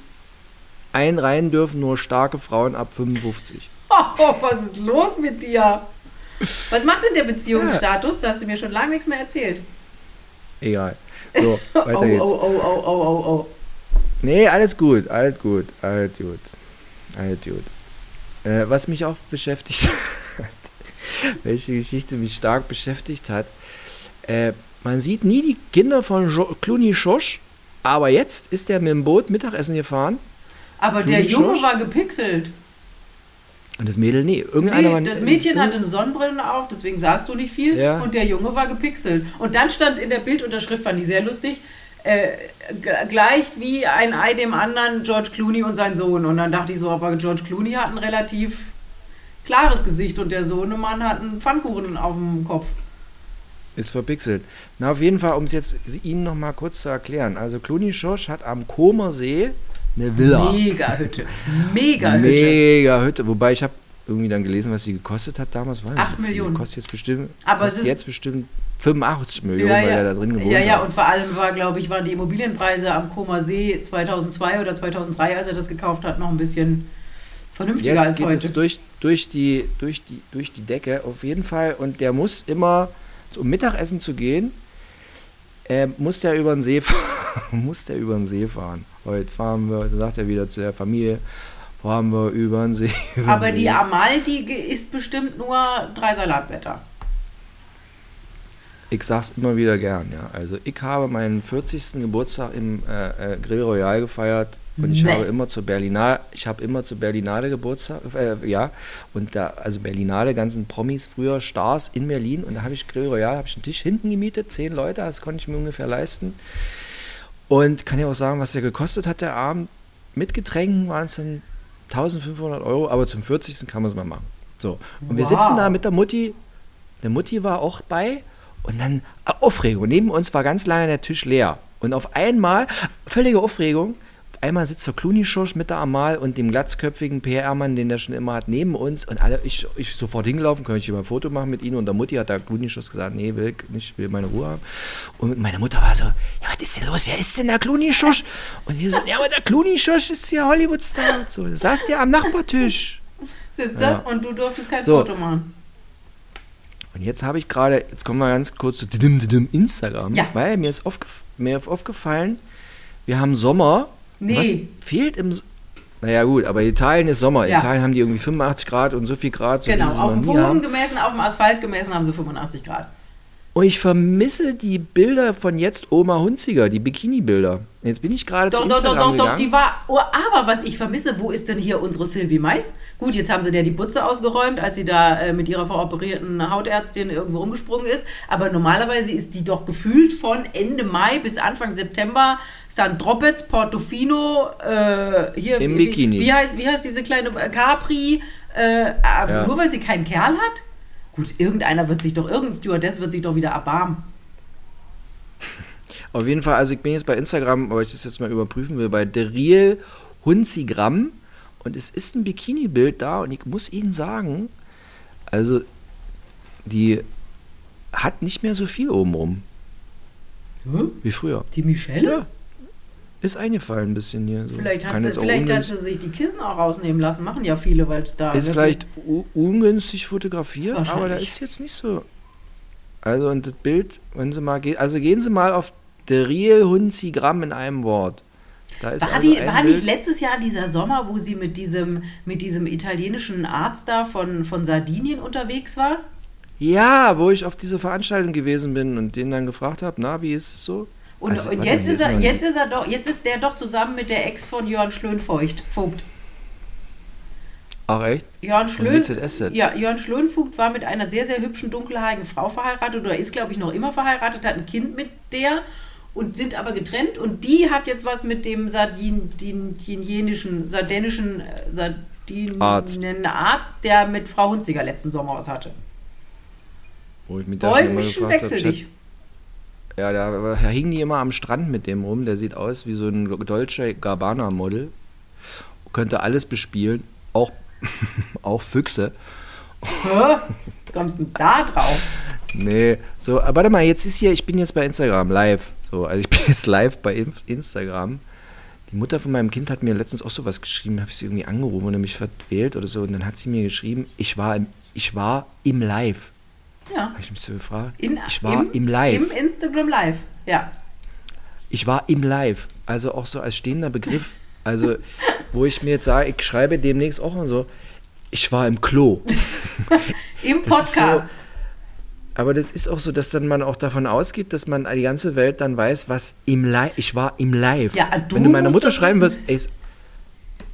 ein rein dürfen nur starke Frauen ab 55. <laughs> Oh, was ist los mit dir? Was macht denn der Beziehungsstatus? Da hast du mir schon lange nichts mehr erzählt. Egal. So, weiter <laughs> oh, geht's. oh, oh, oh, oh, oh, oh. Nee, alles gut, alles gut, alles gut. Alles gut. Äh, was mich auch beschäftigt <laughs> hat, welche Geschichte mich stark beschäftigt hat, äh, man sieht nie die Kinder von jo Clooney Schosch, aber jetzt ist er mit dem Boot Mittagessen gefahren Aber der Du Junge Schosch? war gepixelt. und das Mädel nee. Irgendeiner Nee, das Mädchen hatte Sonnenbrillen auf, deswegen sahst du nicht viel. Ja. Und der Junge war gepixelt. Und dann stand in der Bildunterschrift, fand ich sehr lustig, äh, gleich wie ein Ei dem anderen George Clooney und sein Sohn. Und dann dachte ich so, aber George Clooney hat ein relativ klares Gesicht und der Sohnemann hat einen Pfannkuchen auf dem Kopf. Ist verpixelt. Na, auf jeden Fall, um es jetzt Ihnen noch mal kurz zu erklären. Also, Clooney Schosch hat am Comer See eine Villa. Mega Hütte. <laughs> Mega Hütte. Mega Hütte. Wobei ich habe irgendwie dann gelesen, was sie gekostet hat damals. Weiß Acht nicht, wie viel. Millionen. Kostet jetzt bestimmt, Aber es ist- jetzt bestimmt 85 Millionen, Ja, weil ja. er da drin gewohnt ja, ja, hat. und vor allem war, glaube ich, waren die Immobilienpreise am Koma See 2002 oder 2003, als er das gekauft hat, noch ein bisschen vernünftiger Jetzt als geht heute. es durch, durch, die, durch, die, durch die Decke auf jeden Fall. Und der muss immer, um Mittagessen zu gehen, äh, muss der über den See <laughs> fahren. muss der über den See fahren. Heute fahren wir, sagt er wieder zu der Familie, fahren wir über den See. über den Aber See. die Amal, die isst bestimmt nur drei Salatblätter. Ich sag's immer wieder gern, ja. Also ich habe meinen 40. Geburtstag im äh, äh, Grill Royal gefeiert und ich Nee. habe immer zur Berlinale, ich habe immer zur Berlinale Geburtstag, äh, ja. Und da, also Berlinale, ganzen Promis früher, Stars in Berlin und da habe ich Grill Royal, habe ich einen Tisch hinten gemietet, zehn Leute, das konnte ich mir ungefähr leisten. Und kann ja auch sagen, was der gekostet hat, der Abend. Mit Getränken waren es dann 1500 Euro, aber zum 40. kann man es mal machen. So. Und wir Wow. sitzen da mit der Mutti, der Mutti war auch bei und dann äh, Aufregung. Neben uns war ganz lange der Tisch leer. Und auf einmal, völlige Aufregung, auf einmal sitzt der Clooney-Schorsch mit der Amal und dem glatzköpfigen PR-Mann, den der schon immer hat, neben uns. Und alle, ich, ich sofort hingelaufen, kann ich hier mal ein Foto machen mit ihnen. Und der Mutti hat der Clooney-Schorsch gesagt, nee, will ich nicht, will meine Ruhe haben. Und meine Mutter war so, ja, was ist denn los? Wer ist denn der Clooney-Schorsch? Und wir so, ja, aber der Clooney-Schorsch ist hier Hollywood-Star. So, das saß der am Nachbartisch. Siehst du? Ja. Und du durftest kein So. Foto machen. Und jetzt habe ich gerade, jetzt kommen wir ganz kurz zu didim, didim, Instagram, Ja. weil mir ist aufgef mir ist aufgefallen, wir haben Sommer. Nee. Was fehlt im. S- Naja, gut, aber Italien ist Sommer. Ja. Italien haben die irgendwie 85 Grad und so viel Grad, so Genau, auf dem Boden gemessen, auf dem Asphalt gemessen haben sie 85 Grad. Und ich vermisse die Bilder von jetzt Oma Hunziger, die Bikini-Bilder. Jetzt bin ich gerade zu Doch, doch, doch, Instagram doch, doch, die war. Oh, aber was ich vermisse, wo ist denn hier unsere Sylvie Mais? Gut, jetzt haben sie der die Putze ausgeräumt, als sie da äh, mit ihrer veroperierten Hautärztin irgendwo rumgesprungen ist. Aber normalerweise ist die doch gefühlt von Ende Mai bis Anfang September St. Tropez, Portofino, äh, hier. Im wie, Bikini. Wie, heißt, wie heißt diese kleine äh, Capri? Äh, Ja. Nur weil sie keinen Kerl hat? Gut, irgendeiner wird sich doch, irgendein Stewardess wird sich doch wieder erbarmen. <laughs> Auf jeden Fall, also ich bin jetzt bei Instagram, weil ich das jetzt mal überprüfen will, bei Real Hunzigramm. Und es ist ein Bikini-Bild da und ich muss Ihnen sagen, also die hat nicht mehr so viel obenrum Hm? wie früher. Die Michelle? Ja. Ist eingefallen ein bisschen hier. So. Vielleicht, hat sie, vielleicht hat sie sich die Kissen auch rausnehmen lassen. Machen ja viele, weil es da Ist wirklich- vielleicht ungünstig fotografiert, aber da ist jetzt nicht so. Also und das Bild, wenn Sie mal gehen, also gehen Sie mal auf The Real Hunzigramm in einem Wort. Da ist War, also die, war Bild, nicht letztes Jahr dieser Sommer, wo sie mit diesem, mit diesem italienischen Arzt da von, von Sardinien unterwegs war? Ja, wo ich auf diese Veranstaltung gewesen bin und den dann gefragt habe, na, wie ist es so? Und, Also, und jetzt, ist er, jetzt ist er doch, jetzt ist der doch zusammen mit der Ex von Jörn Schlönfeucht, Vogt. Ach echt? Jörn Schlön, ja, Jörn Schlönvogt war mit einer sehr, sehr hübschen, dunkelhaarigen Frau verheiratet oder ist, glaube ich, noch immer verheiratet, hat ein Kind mit der und sind aber getrennt und die hat jetzt was mit dem sardinienischen, sardinischen äh, Sardinen Arzt. Arzt, der mit Frau Hunziger letzten Sommer was hatte. Wo ich mich da schon mal Däumchen gefragt wechsel dich. Ja, da, da hingen die immer am Strand mit dem rum. Der sieht aus wie so ein Dolce Gabbana Model. Könnte alles bespielen, auch, <laughs> auch Füchse. Hä? Kommst du denn da drauf? Nee, so, aber warte mal, jetzt ist hier, ich bin jetzt bei Instagram live. So, also ich <laughs> bin jetzt live bei Instagram. Die Mutter von meinem Kind hat mir letztens auch sowas geschrieben, habe ich sie irgendwie angerufen und mich verwählt oder so. Und dann hat sie mir geschrieben, ich war im, ich war im Live. Ja. Habe ich mich so gefragt? In, ich war im, Live. Im Instagram Live. Ja. Ich war im Live. Also auch so als stehender Begriff. Also, wo ich mir jetzt sage, ich schreibe demnächst auch mal so, ich war im Klo. <laughs> Im Podcast. so- Aber das ist auch so, dass dann man auch davon ausgeht, dass man die ganze Welt dann weiß, was im Live, ich war im Live. Ja, du Wenn du meiner Mutter schreiben wirst, ey,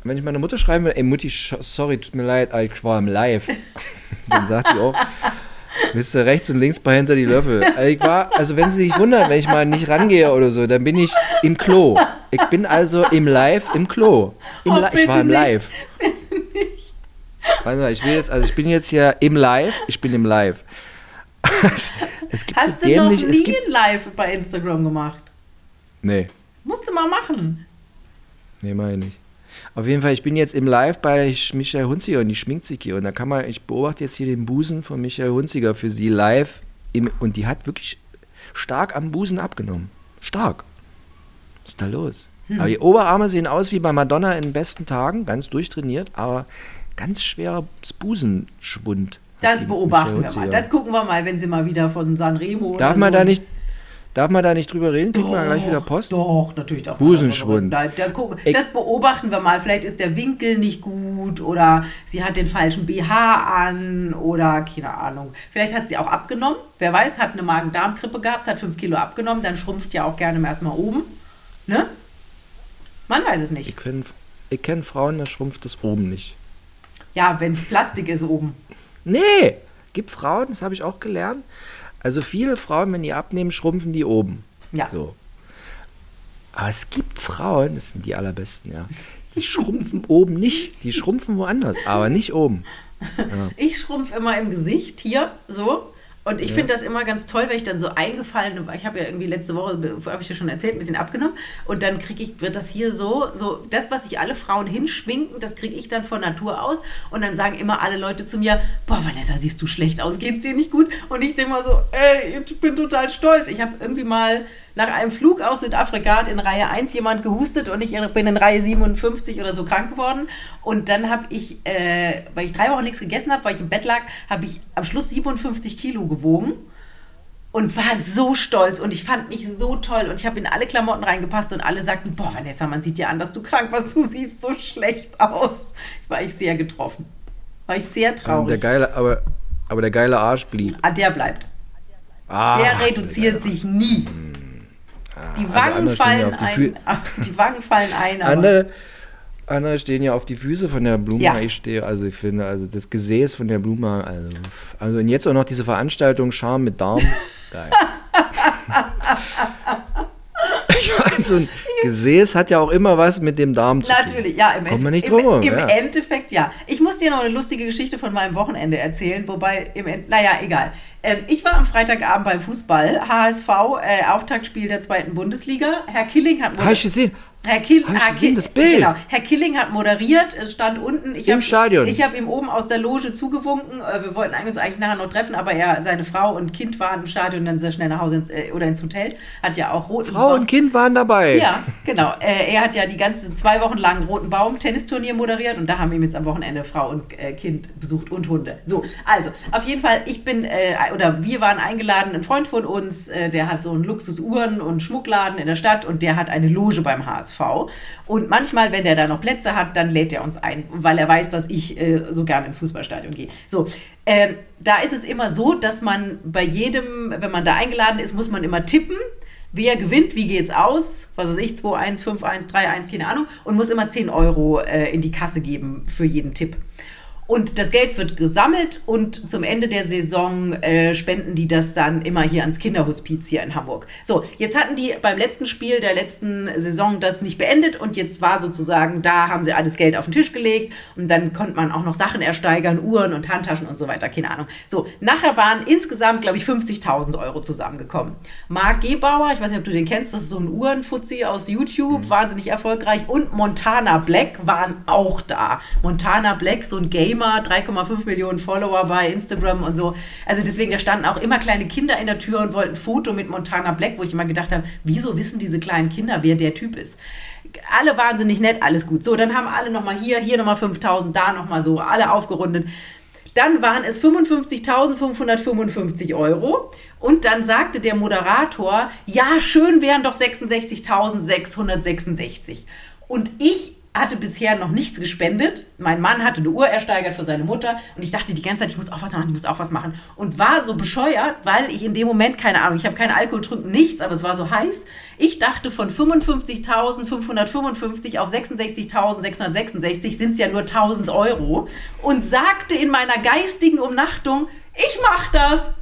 wenn ich meiner Mutter schreiben will, ey Mutti, sorry, tut mir leid, ich war im Live. <laughs> dann sagt die auch, wisst ihr, rechts und links bei hinter die Löffel. Also ich war, also wenn sie sich wundern, wenn ich mal nicht rangehe oder so, dann bin ich im Klo. Ich bin also im Live im Klo. Im Oh, Li- ich war im nicht. Live. Warte mal, ich will jetzt, also ich bin jetzt hier im Live, ich bin im Live. <laughs> es gibt Hast so du noch dämlich, es nie gibt. ein Live bei Instagram gemacht? Nee, Musst du mal machen. nee, meine ich nicht. Auf jeden Fall, ich bin jetzt im Live bei Michael Hunziger und die schminkt sich hier. Und da kann man, ich beobachte jetzt hier den Busen von Michael Hunziger für sie live. Im, und die hat wirklich stark am Busen abgenommen. Stark. Was ist da los? Hm. Aber die Oberarme sehen aus wie bei Madonna in den besten Tagen, ganz durchtrainiert, aber ganz schwerer Busenschwund. Das beobachten wir mal. Das gucken wir mal, wenn sie mal wieder von Sanremo. Darf man so da nicht, darf man da nicht drüber reden? Kriegt man gleich wieder Post? Doch, natürlich darf Busenschwund. man darüber- Da, das beobachten wir mal. Vielleicht ist der Winkel nicht gut oder sie hat den falschen BH an oder keine Ahnung. Vielleicht hat sie auch abgenommen. Wer weiß, hat eine Magen-Darm-Grippe gehabt, hat 5 Kilo abgenommen, dann schrumpft ja auch gerne mal erstmal oben. Ne? Man weiß es nicht. Ich kenne ich kenn Frauen, da schrumpft das oben nicht. Ja, wenn es Plastik ist oben. Nee, gibt Frauen, das habe ich auch gelernt. Also viele Frauen, wenn die abnehmen, schrumpfen die oben. Ja. So. Aber es gibt Frauen, das sind die allerbesten, ja. Die schrumpfen oben nicht. Die schrumpfen woanders, aber nicht oben. <laughs> Ich schrumpf immer im Gesicht hier so. Und ich finde das immer ganz toll, wenn ich dann so eingefallen, ich habe ja irgendwie letzte Woche, habe ich ja schon erzählt, ein bisschen abgenommen. Und dann kriege ich, wird das hier so, so das, was sich alle Frauen hinschminken, das kriege ich dann von Natur aus. Und dann sagen immer alle Leute zu mir, boah, Vanessa, siehst du schlecht aus, geht's dir nicht gut? Und ich denke mal so, ey, ich bin total stolz. Ich habe irgendwie mal nach einem Flug aus Südafrika hat in Reihe 1 jemand gehustet und ich bin in Reihe 57 oder so krank geworden. Und dann habe ich, äh, weil ich drei Wochen nichts gegessen habe, weil ich im Bett lag, habe ich am Schluss 57 Kilo gewogen und war so stolz und ich fand mich so toll und ich habe in alle Klamotten reingepasst und alle sagten, boah Vanessa, man sieht dir an, dass du krank warst, du siehst so schlecht aus. War ich sehr getroffen. War ich sehr Ähm, traurig. Der geile, aber, aber der geile Arsch blieb. ah, der bleibt. Ah, der reduziert sich nie. Die also Wangen ja fallen auf die ein. <laughs> Die Wangen fallen ein. Andere, andere stehen ja auf die Füße von der Blume. Ja. Ich stehe, also ich finde, also das Gesäß von der Blume, also, also und jetzt auch noch diese Veranstaltung Charme mit Darm. <laughs> Geil. ich meine, so ein Gesäß hat ja auch immer was mit dem Darm zu tun. Natürlich, ja, im, Kommt man nicht im, drum rum, im ja. Endeffekt ja. Ich muss dir noch eine lustige Geschichte von meinem Wochenende erzählen, wobei, im End, naja, egal. Ähm, ich war am Freitagabend beim Fußball, HSV, äh, Auftaktspiel der zweiten Bundesliga. Herr Killing hat Habe ich gesehen. Herr, Kill, Hab ich Herr, gesehen, Kill- das Bild. Genau. Herr Killing hat moderiert, es stand unten. Ich Im hab, Stadion. Ich habe ihm oben aus der Loge zugewunken. Äh, Wir wollten uns eigentlich nachher noch treffen, aber er, seine Frau und Kind waren im Stadion, dann sehr schnell nach Hause ins, äh, oder ins Hotel. Hat ja auch roten Frau und Kind waren dabei. ja, genau. Äh, er hat ja die ganze zwei Wochen lang Roten Baum Tennisturnier moderiert und da haben ihm jetzt am Wochenende Frau und Kind besucht und Hunde. So, also auf jeden Fall, ich bin äh, oder wir waren eingeladen, ein Freund von uns, äh, der hat so einen Luxusuhren und Schmuckladen in der Stadt und der hat eine Loge beim HSV. Und manchmal, wenn der da noch Plätze hat, dann lädt er uns ein, weil er weiß, dass ich äh, so gerne ins Fußballstadion gehe. So, ähm, da ist es immer so, dass man bei jedem, wenn man da eingeladen ist, muss man immer tippen. Wer gewinnt, wie geht's aus? Was weiß ich, 2-1, 5-1, 3-1, keine Ahnung. Und muss immer 10 Euro äh, in die Kasse geben für jeden Tipp. Und das Geld wird gesammelt und zum Ende der Saison äh, spenden die das dann immer hier ans Kinderhospiz hier in Hamburg. So, jetzt hatten die beim letzten Spiel der letzten Saison das nicht beendet und jetzt war sozusagen, da haben sie alles Geld auf den Tisch gelegt und dann konnte man auch noch Sachen ersteigern, Uhren und Handtaschen und so weiter, keine Ahnung. So, nachher waren insgesamt, glaube ich, 50.000 Euro zusammengekommen. Marc Gebauer, ich weiß nicht, ob du den kennst, das ist so ein Uhrenfuzzi aus YouTube, wahnsinnig erfolgreich und Montana Black waren auch da. Montana Black, so ein Gamer, 3,5 Millionen Follower bei Instagram und so. Also deswegen, da standen auch immer kleine Kinder in der Tür und wollten ein Foto mit Montana Black, wo ich immer gedacht habe, wieso wissen diese kleinen Kinder, wer der Typ ist? Alle wahnsinnig nett, alles gut. So, dann haben alle nochmal hier, hier nochmal 5000, da nochmal so, alle aufgerundet. Dann waren es 55.555 Euro. Und dann sagte der Moderator, ja, schön wären doch 66.666. Und ich hatte bisher noch nichts gespendet. Mein Mann hatte eine Uhr ersteigert für seine Mutter und ich dachte die ganze Zeit, ich muss auch was machen, ich muss auch was machen. Und war so bescheuert, weil ich in dem Moment, keine Ahnung, ich habe keinen Alkohol getrunken, nichts, aber es war so heiß. Ich dachte von 55.555 auf 66.666 sind es ja nur 1000 Euro und sagte in meiner geistigen Umnachtung, ich mach das.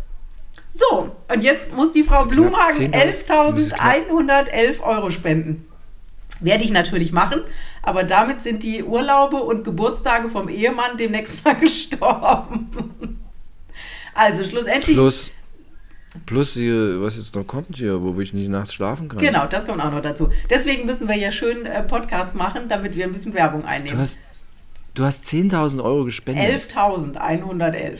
So, und jetzt muss die Frau Blumhagen 10.000. Das ist knapp. 11.111 Euro spenden. Werde ich natürlich machen, aber damit sind die Urlaube und Geburtstage vom Ehemann demnächst <laughs> mal gestorben. Also schlussendlich. Plus, plus hier, was jetzt noch kommt hier, wo ich nicht nachts schlafen kann. Genau, das kommt auch noch dazu. Deswegen müssen wir ja schön äh, Podcast machen, damit wir ein bisschen Werbung Du einnehmen. hast, du hast 10.000 Euro gespendet. 11.111.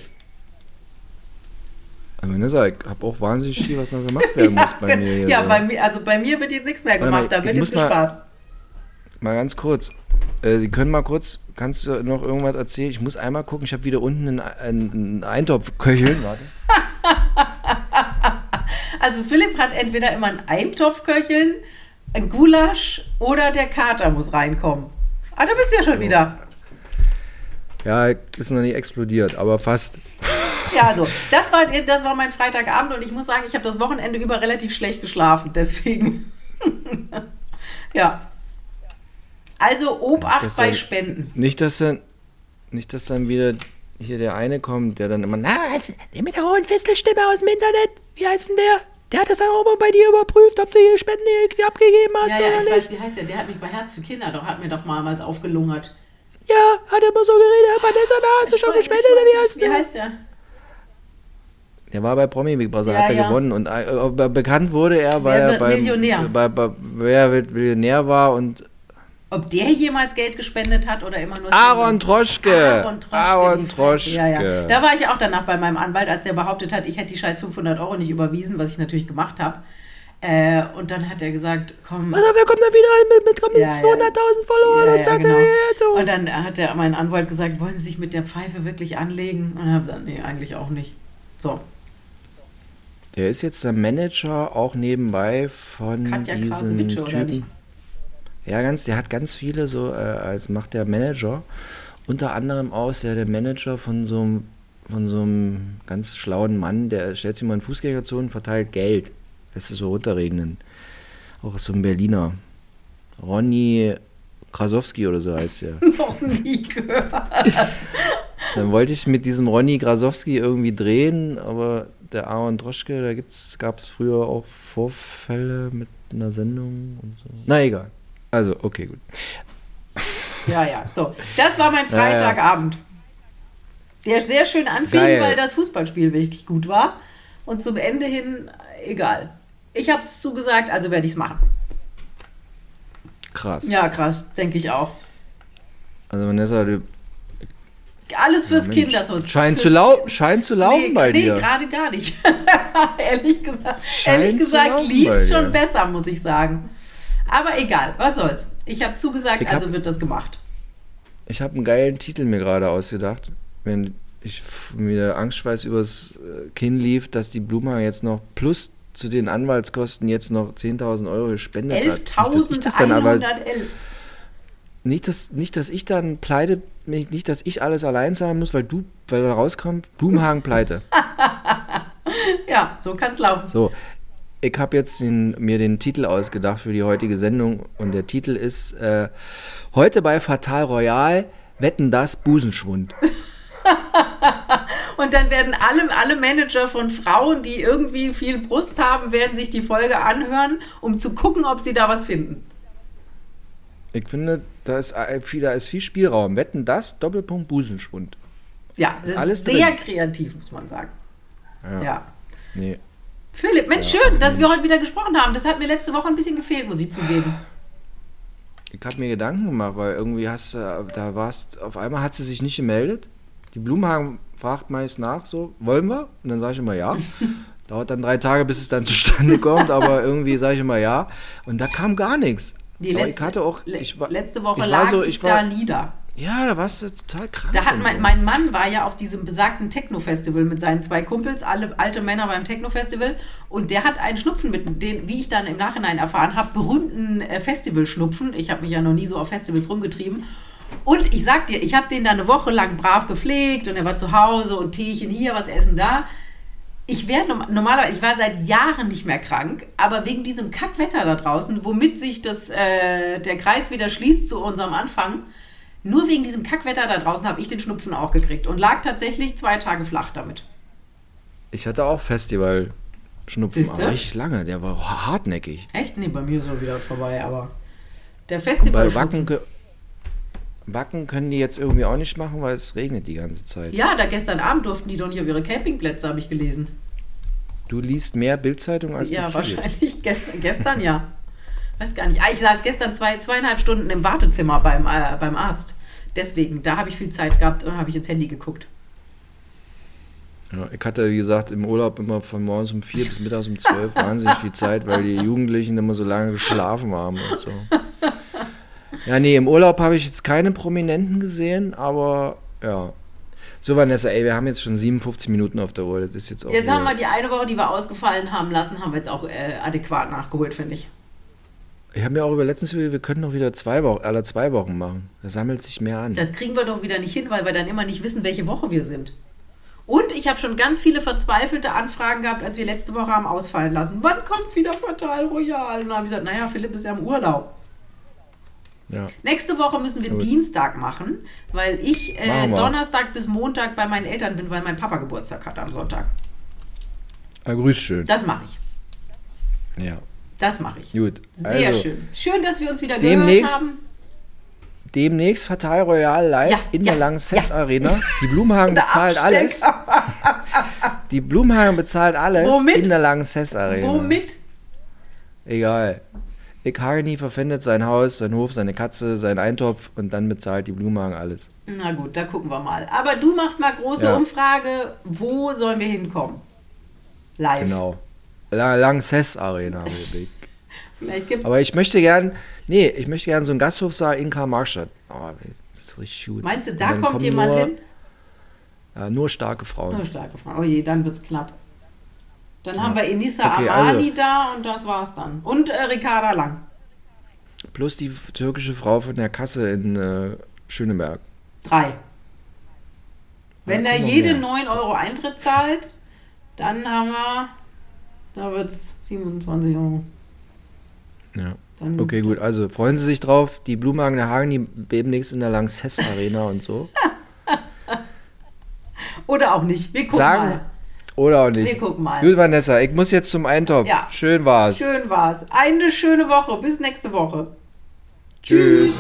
Aber Vanessa, ich habe auch wahnsinnig viel, was noch gemacht <laughs> werden muss bei mir. Hier ja, bei mir, also bei mir wird jetzt nichts mehr Warte mal, gemacht, da wird jetzt gespart. Mal ganz kurz. Äh, Sie können mal kurz, kannst du noch irgendwas erzählen? Ich muss einmal gucken, ich habe wieder unten einen, einen, einen Eintopf köcheln. Warte. <laughs> Also Philipp hat entweder immer einen Eintopf köcheln, ein Gulasch oder der Kater muss reinkommen. Ah, da bist du ja schon wieder. Ja, ist noch nicht explodiert, aber fast. <laughs> Ja, also, das war, das war mein Freitagabend und ich muss sagen, ich habe das Wochenende über relativ schlecht geschlafen, deswegen. <laughs> ja. Also Obacht dass bei er- Spenden. Nicht, dass dann, nicht, dass dann wieder hier der eine kommt, der dann immer, na, Der mit der hohen Fistelstimme aus dem Internet. Wie heißt denn der? Der hat das dann auch mal bei dir überprüft, ob du die Spenden hier abgegeben hast Ja, ja, oder ich nicht. weiß, wie heißt der? Der hat mich bei Herz für Kinder, doch hat mir doch damals aufgelungert. Ja, hat er immer so geredet. Vanessa, da hast du schon gespendet oder wie heißt nicht, der? Wie heißt der? der war bei Promi Big Brother, Ja, hat er ja. gewonnen. Und äh, be- bekannt wurde er, weil Wer er wird bei, Millionär? bei, bei Wer wird Millionär war und Ob der jemals Geld gespendet hat oder immer nur Aaron Troschke. Aaron Troschke. Aaron Fresse. Ja, ja. Troschke. Da war ich auch danach bei meinem Anwalt, als der behauptet hat, ich hätte die scheiß 500 Euro nicht überwiesen, was ich natürlich gemacht habe. Äh, und dann hat er gesagt, komm. Auf, wer kommt da wieder mit, mit, mit Ja, ja. 200.000 Followern Ja, und sagt, genau. ja, ja, so. Und dann hat der, mein Anwalt gesagt, wollen Sie sich mit der Pfeife wirklich anlegen? Und habe gesagt, nee, eigentlich auch nicht. So, Der ist jetzt der Manager auch nebenbei von Katja diesem? Typen. Ja, ganz, der hat ganz viele so, äh, als macht der Manager. Unter anderem auch ist er der Manager von so einem von so einem ganz schlauen Mann, der stellt sich mal in Fußgängerzonen, verteilt Geld. Lässt es so runterregnen. Auch so ein Berliner. Ronny Krasowski oder so heißt er. <laughs> Noch nie gehört. Dann wollte ich mit diesem Ronny Grasowski irgendwie drehen, aber der Aaron Droschke, da gab es früher auch Vorfälle mit einer Sendung und so. Na egal. Also, okay, gut. Ja, ja. So, das war mein <laughs> Freitagabend. Der sehr schön anfing, Geil. weil das Fußballspiel wirklich gut war. Und zum Ende hin, egal. Ich habe es zugesagt, also werde ich es machen. Krass. Ja, krass, denke ich auch. Also Vanessa, du Alles fürs Mensch, Kind, das uns. scheint, zu lau scheint zu laufen nee, bei nee, dir. gerade gar nicht. <laughs> ehrlich gesagt, Scheint ehrlich gesagt lief es schon besser, muss ich sagen. Aber egal, was soll's. Ich habe zugesagt, Ich hab- also wird das gemacht. Ich habe einen geilen Titel mir gerade ausgedacht. Wenn ich mir Angstschweiß übers äh, Kinn lief, dass die Bluma jetzt noch plus zu den Anwaltskosten jetzt noch 10.000 Euro gespendet hat. Nicht, dass ich das dann aber 11.111. nicht, dass, nicht, dass ich dann pleite, nicht, dass ich alles allein zahlen muss, weil du, weil da rauskommt, Blumhagen pleite. <laughs> Ja, so kann's laufen. So, ich habe jetzt den, mir den Titel ausgedacht für die heutige Sendung und der Titel ist äh, Heute bei Fatal Royal Wetten das Busenschwund. <laughs> Und dann werden alle, alle Manager von Frauen, die irgendwie viel Brust haben, werden sich die Folge anhören, um zu gucken, ob sie da was finden. Ich finde, da ist, äh, viel, da ist viel Spielraum. Wetten das, Doppelpunkt Busenschwund. Ja, das ist alles sehr drin. kreativ, muss man sagen. Ja. Ja. Nee. Philipp, Mensch, schön, dass wir heute wieder gesprochen haben. Das hat mir letzte Woche ein bisschen gefehlt, muss ich zugeben. Ich habe mir Gedanken gemacht, weil irgendwie hast du, da warst, auf einmal hat sie sich nicht gemeldet. Die Blumenhagen fragt meist nach, so, wollen wir? Und dann sage ich immer ja. <laughs> Dauert dann drei Tage, bis es dann zustande kommt, aber <laughs> irgendwie sage ich immer ja. Und da kam gar nichts. Die letzte, ich hatte auch, ich war, letzte Woche ich lag so- ich, ich war- da nieder. Ja, da warst du total krank. Da hat mein, mein Mann war ja auf diesem besagten Techno-Festival mit seinen zwei Kumpels, alle alte Männer beim Techno-Festival. Und der hat einen Schnupfen mit, den, wie ich dann im Nachhinein erfahren habe, berühmten äh, Festivalschnupfen. Ich habe mich ja noch nie so auf Festivals rumgetrieben. Und ich sag dir, ich habe den da eine Woche lang brav gepflegt und er war zu Hause und Teechen hier, was essen da. Ich wäre norm- normalerweise, ich war seit Jahren nicht mehr krank, aber wegen diesem Kackwetter da draußen, womit sich das, äh, der Kreis wieder schließt zu unserem Anfang, nur wegen diesem Kackwetter da draußen habe ich den Schnupfen auch gekriegt und lag tatsächlich zwei Tage flach damit. Ich hatte auch Festival-Schnupfen, Siehste? aber richtig lange. Der war hartnäckig. Echt? Nee, bei mir ist er wieder vorbei, aber der Bei Festival. Wacken, kö- Wacken können die jetzt irgendwie auch nicht machen, weil es regnet die ganze Zeit. Ja, da gestern Abend durften die doch nicht auf ihre Campingplätze, habe ich gelesen. Du liest mehr Bildzeitung als ja, du Zürich. wahrscheinlich <laughs> gestern, gestern ja. Weiß gar nicht. Ah, ich saß gestern zwei, zweieinhalb Stunden im Wartezimmer beim, äh, beim Arzt. Deswegen, da habe ich viel Zeit gehabt und habe ich ins Handy geguckt. Ja, ich hatte, wie gesagt, im Urlaub immer von morgens um vier bis mittags um zwölf <laughs> wahnsinnig viel Zeit, weil die Jugendlichen immer so lange geschlafen haben und so. Ja, nee, im Urlaub habe ich jetzt keine Prominenten gesehen, aber ja. So, Vanessa, ey, wir haben jetzt schon 57 Minuten auf der Uhr. Das ist jetzt auch. Jetzt haben wir die eine Woche, die wir ausgefallen haben lassen, haben wir jetzt auch äh, adäquat nachgeholt, finde ich. Ich habe mir auch über letztens, über- wir können noch wieder zwei Wochen, alle zwei Wochen machen. Da sammelt sich mehr an. Das kriegen wir doch wieder nicht hin, weil wir dann immer nicht wissen, welche Woche wir sind. Und ich habe schon ganz viele verzweifelte Anfragen gehabt, als wir letzte Woche haben ausfallen lassen. Wann kommt wieder Fatal Royal? Und dann habe ich gesagt, naja, Philipp ist ja im Urlaub. Ja. Nächste Woche müssen wir Gut. Dienstag machen, weil ich äh, wir. Donnerstag bis Montag bei meinen Eltern bin, weil mein Papa Geburtstag hat am Sonntag. Ah, grüß schön. Das mache ich. Ja, Das mache ich. gut. Sehr also, schön. Schön, dass wir uns wieder Demnächst- gehört haben. Demnächst Fatal Royal live Ja, in ja, der Lanxess ja. Arena. Die Blumhagen Der <laughs> bezahlt alles. Die Blumhagen bezahlt alles Womit? in der Lanxess Arena. Womit? Egal. Ich Hageni verpfändet sein Haus, sein Hof, seine Katze, seinen Eintopf und dann bezahlt die Blumhagen alles. Na gut, da gucken wir mal. Aber du machst mal große. Umfrage, wo sollen wir hinkommen? Live. Genau. La Lanxess Arena. <laughs> Vielleicht gibt Aber ich möchte gern, nee, ich möchte gern so einen Gasthofsaal in Karl-Marstadt. Oh, das ist richtig gut. Meinst du, da kommt jemand nur, hin? Ja, nur starke Frauen. Nur starke Frage. Oh je, dann wird's knapp. Dann haben wir Enisa Okay, Amani also. da und das war's dann. Und äh, Ricarda Lang. Plus die türkische Frau von der Kasse in äh, Schöneberg. Drei. Wenn Ja, da jede mehr. 9 Euro Eintritt zahlt, dann haben wir, da wird es 27 Euro. Ja. Dann Okay, gut. Also freuen Sie sich drauf. Die Blumenhagen der Hagen, die demnächst in der Lanxess Arena und so. <laughs> Oder auch nicht. Wir gucken Sagen mal. Oder auch nicht. Wir gucken mal. Gut, Vanessa, ich muss jetzt zum Eintopf. Ja. Schön war's. Schön war's. Eine schöne Woche. Bis nächste Woche. Tschüss.